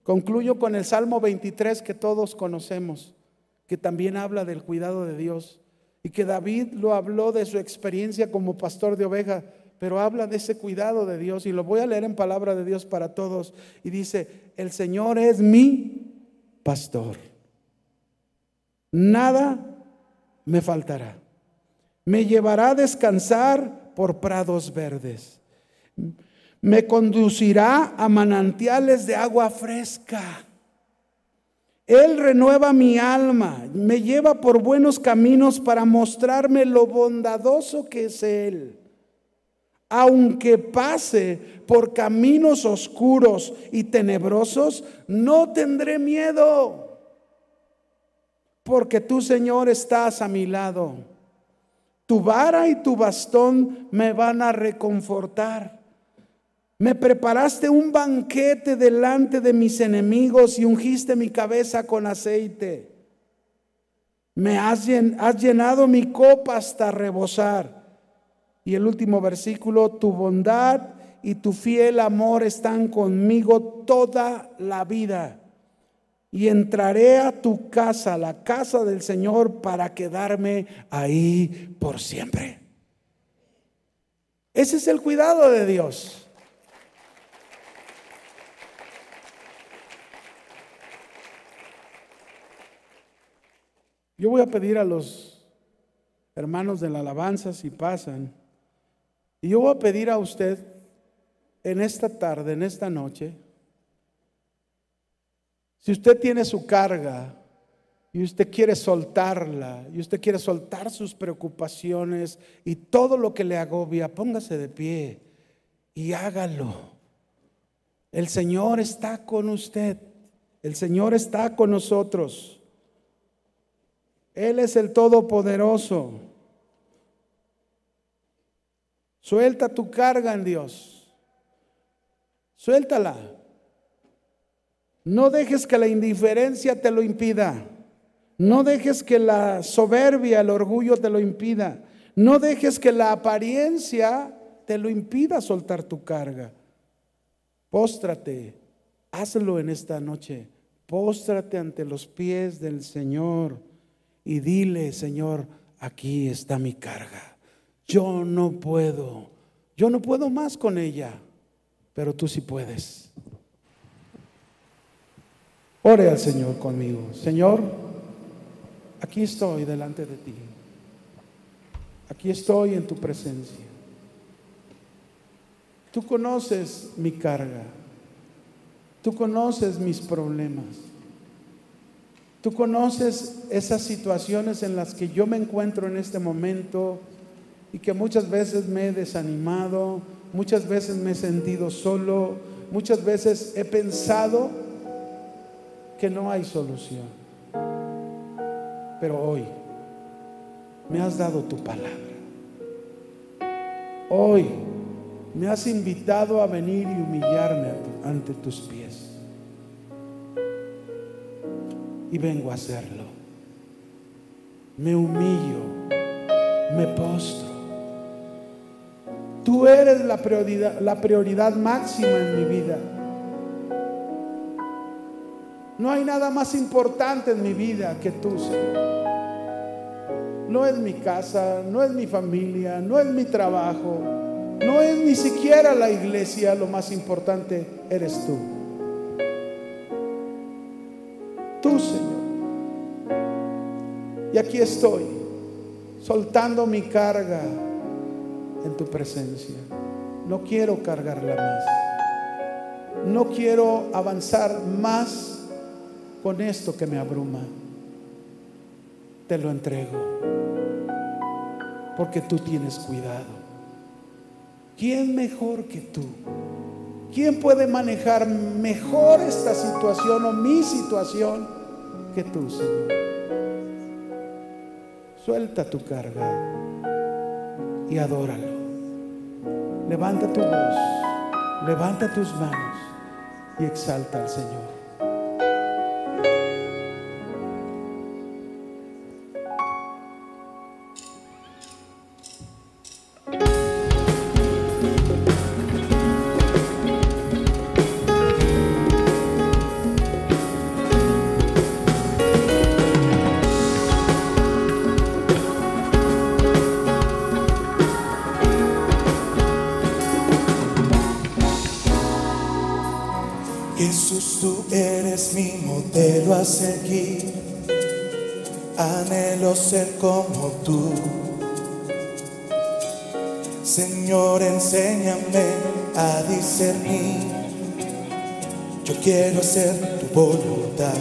concluyo con el Salmo 23 que todos conocemos, que también habla del cuidado de Dios y que David lo habló de su experiencia como pastor de oveja, pero habla de ese cuidado de Dios y lo voy a leer en palabra de Dios para todos y dice, el Señor es mi pastor. Nada me faltará. Me llevará a descansar por prados verdes. Me conducirá a manantiales de agua fresca. Él renueva mi alma, me lleva por buenos caminos para mostrarme lo bondadoso que es Él. Aunque pase por caminos oscuros y tenebrosos, no tendré miedo, porque tú, Señor, estás a mi lado. Tu vara y tu bastón me van a reconfortar. Me preparaste un banquete delante de mis enemigos y ungiste mi cabeza con aceite. Me has, llenado mi copa hasta rebosar. Y el último versículo, tu bondad y tu fiel amor están conmigo toda la vida. Y entraré a tu casa, la casa del Señor, para quedarme ahí por siempre. Ese es el cuidado de Dios. Yo voy a pedir a los hermanos de la alabanza si pasan, y yo voy a pedir a usted en esta tarde, en esta noche, si usted tiene su carga y usted quiere soltarla, y usted quiere soltar sus preocupaciones y todo lo que le agobia, póngase de pie y hágalo. El Señor está con usted, el Señor está con nosotros. Él es el Todopoderoso. Suelta tu carga en Dios. Suéltala. No dejes que la indiferencia te lo impida. No dejes que la soberbia, el orgullo te lo impida. No dejes que la apariencia te lo impida soltar tu carga. Póstrate. Hazlo en esta noche. Póstrate ante los pies del Señor y dile, Señor, aquí está mi carga. Yo no puedo, yo no puedo más con ella, pero tú sí puedes. Ore al Señor conmigo. Señor, aquí estoy delante de ti. Aquí estoy en tu presencia. Tú conoces mi carga. Tú conoces mis problemas. Tú conoces esas situaciones en las que yo me encuentro en este momento y que muchas veces me he desanimado, muchas veces me he sentido solo, muchas veces he pensado que no hay solución. Pero hoy me has dado tu palabra. Hoy me has invitado a venir y humillarme ante tus pies y vengo a hacerlo. Me humillo, me postro. Tú eres la prioridad, la prioridad máxima en mi vida. No hay nada más importante en mi vida que tú, Señor. No es mi casa, no es mi familia, no es mi trabajo, no es ni siquiera la iglesia, lo más importante eres tú. tú, Señor. Y aquí estoy, soltando mi carga en tu presencia. No quiero cargarla más. No quiero avanzar más con esto que me abruma. Te lo entrego. Porque tú tienes cuidado. ¿Quién mejor que tú? ¿Quién puede manejar mejor esta situación o mi situación que tú, Señor. Suelta tu carga y adóralo. Levanta tu voz, levanta tus manos y exalta al Señor. A discernir. Yo quiero hacer tu voluntad.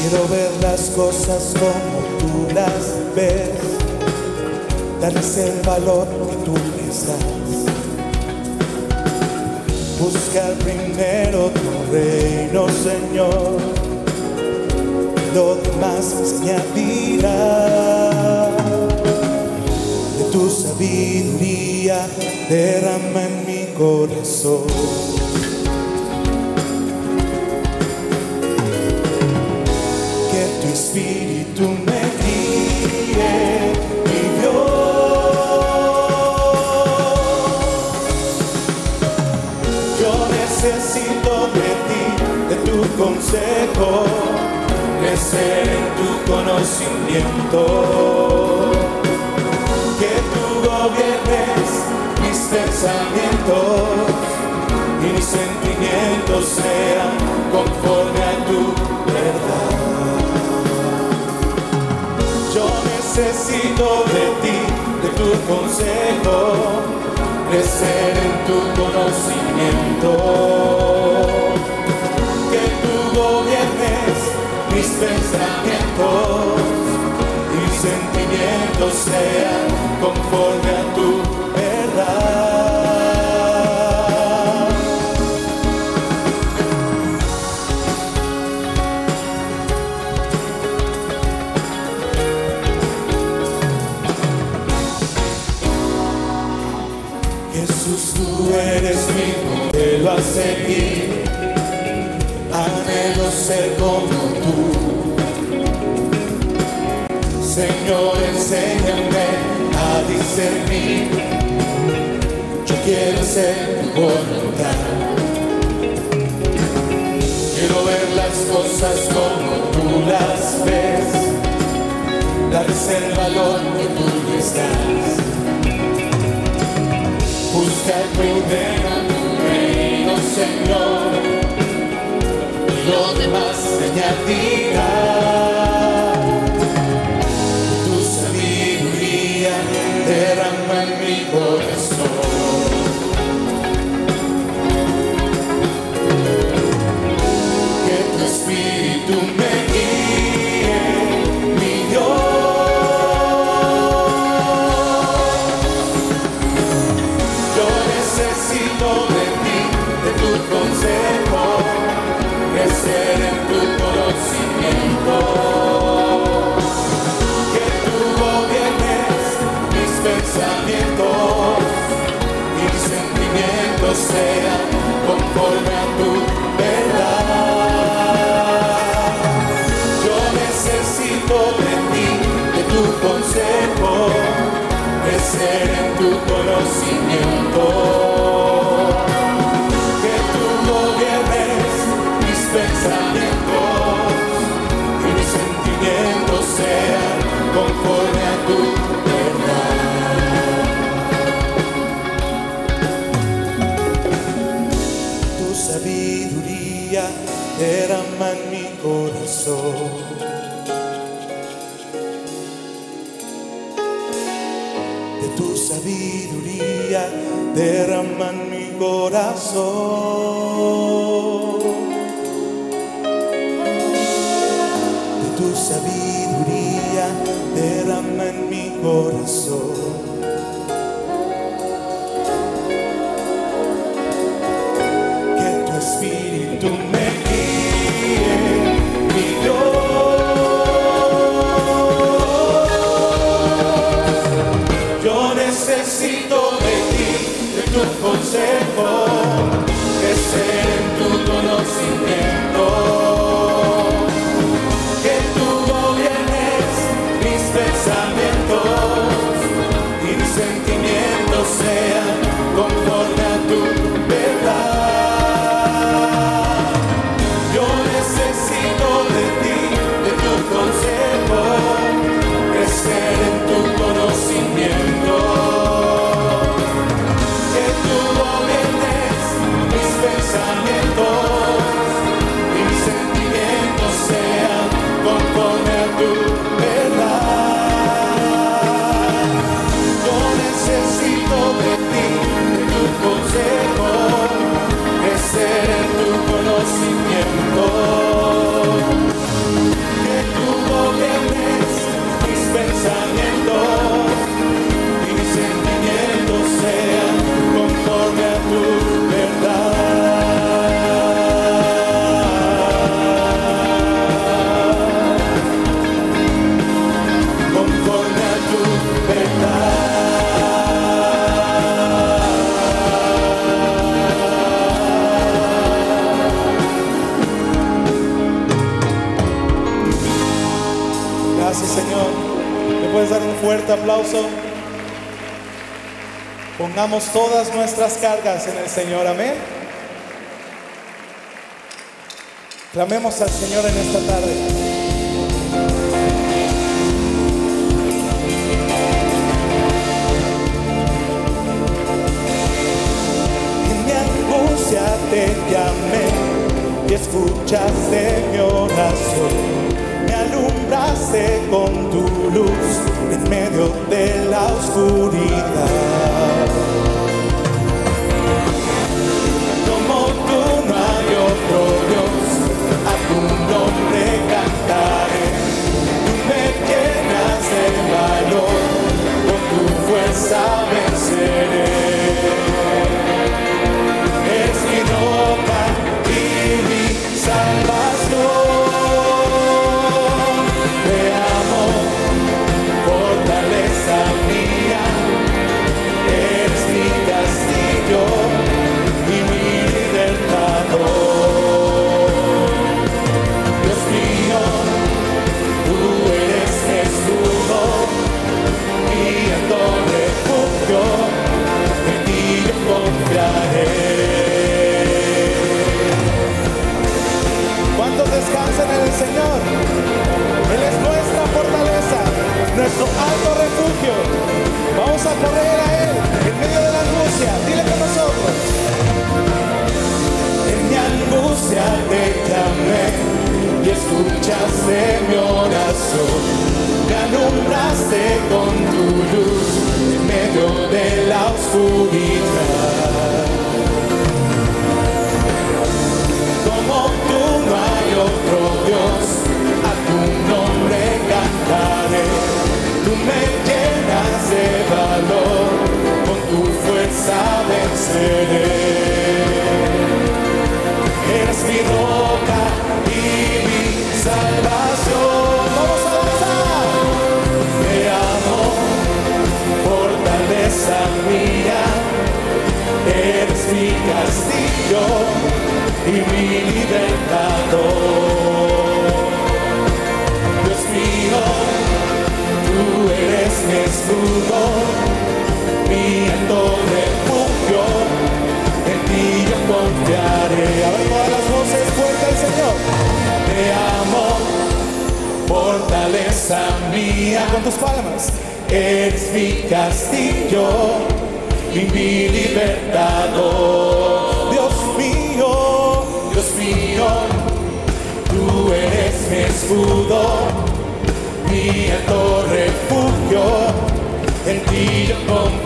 Quiero ver las cosas como tú las ves. Darles el valor que tú les das. Buscar primero tu reino, Señor. Lo demás se añadirá. De tu sabiduría derrama en mi corazón. Que tu espíritu me guíe, mi Dios. Yo necesito de ti, de tu consejo, crecer en tu conocimiento. Que tú gobiernes mis pensamientos y mis sentimientos sean conforme a tu verdad. Yo necesito de ti, de tu consejo, crecer en tu conocimiento. Que tú gobiernes mis pensamientos y mis sentimientos sean conforme a tu verdad. Cosas como tú las ves. Darles el valor que tú les das. Busca primero tu reino, Señor, y lo demás se sean conforme a tu verdad. Yo necesito de ti, de tu consejo, crecer en tu conocimiento. De tu sabiduría derrama en mi corazón. De tu sabiduría derrama en mi corazón. Tu fuerte aplauso? Pongamos todas nuestras cargas en el Señor, amén. Clamemos al Señor en esta tarde. En mi angustia te llamé y escuchaste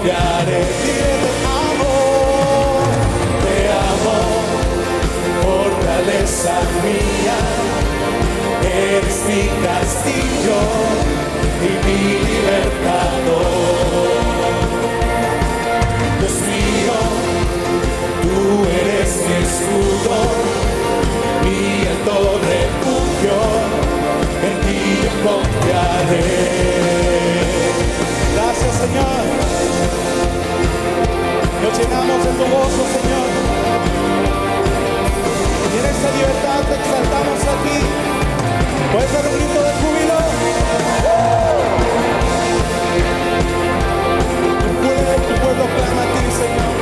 yo llenamos de tu gozo Señor. Y en esta libertad te exaltamos a ti. ¿Puedes dar un grito de júbilo? Tu pueblo, tu pueblo clama a ti, Señor.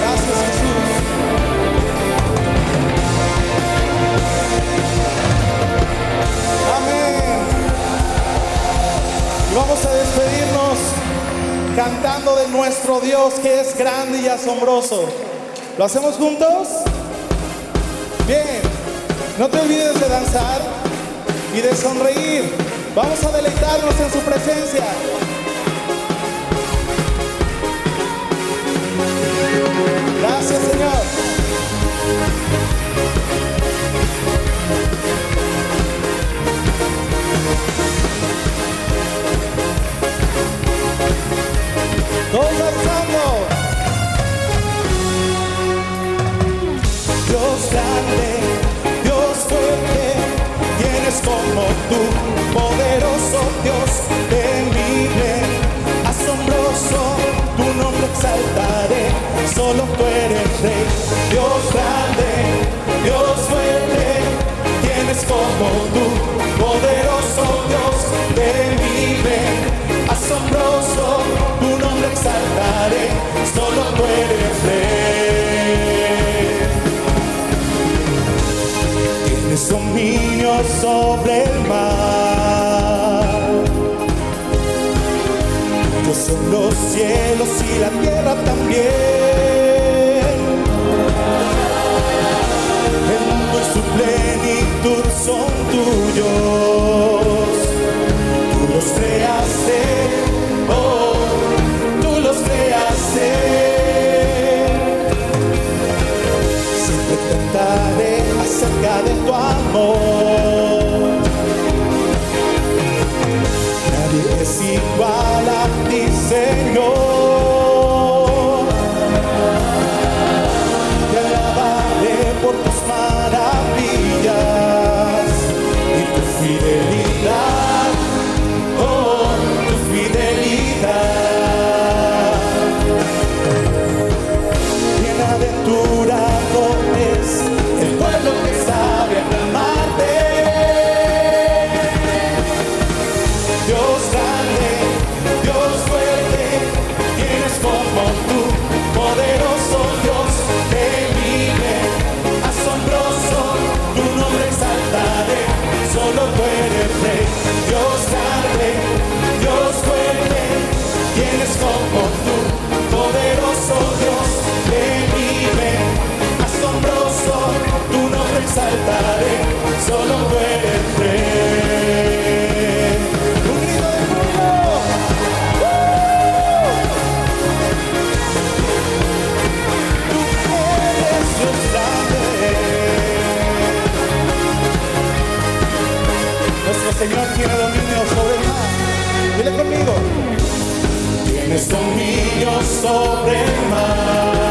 Gracias, Jesús. Amén. Y vamos a despedirnos cantando de nuestro Dios que es grande y asombroso. ¿Lo hacemos juntos? Bien. No te olvides de danzar y de sonreír. Vamos a deleitarnos en su presencia. Gracias, Señor. grande, Dios fuerte, tienes como tú, poderoso Dios, temible, asombroso, tu nombre exaltaré, solo tú eres rey, Dios grande, Dios fuerte, tienes como tú, poderoso Dios, temible, asombroso, tu nombre exaltaré, solo tú eres rey. dominio sobre el mar. Yo son los cielos y la tierra también. El mundo y su plenitud son Dios sobre el mar.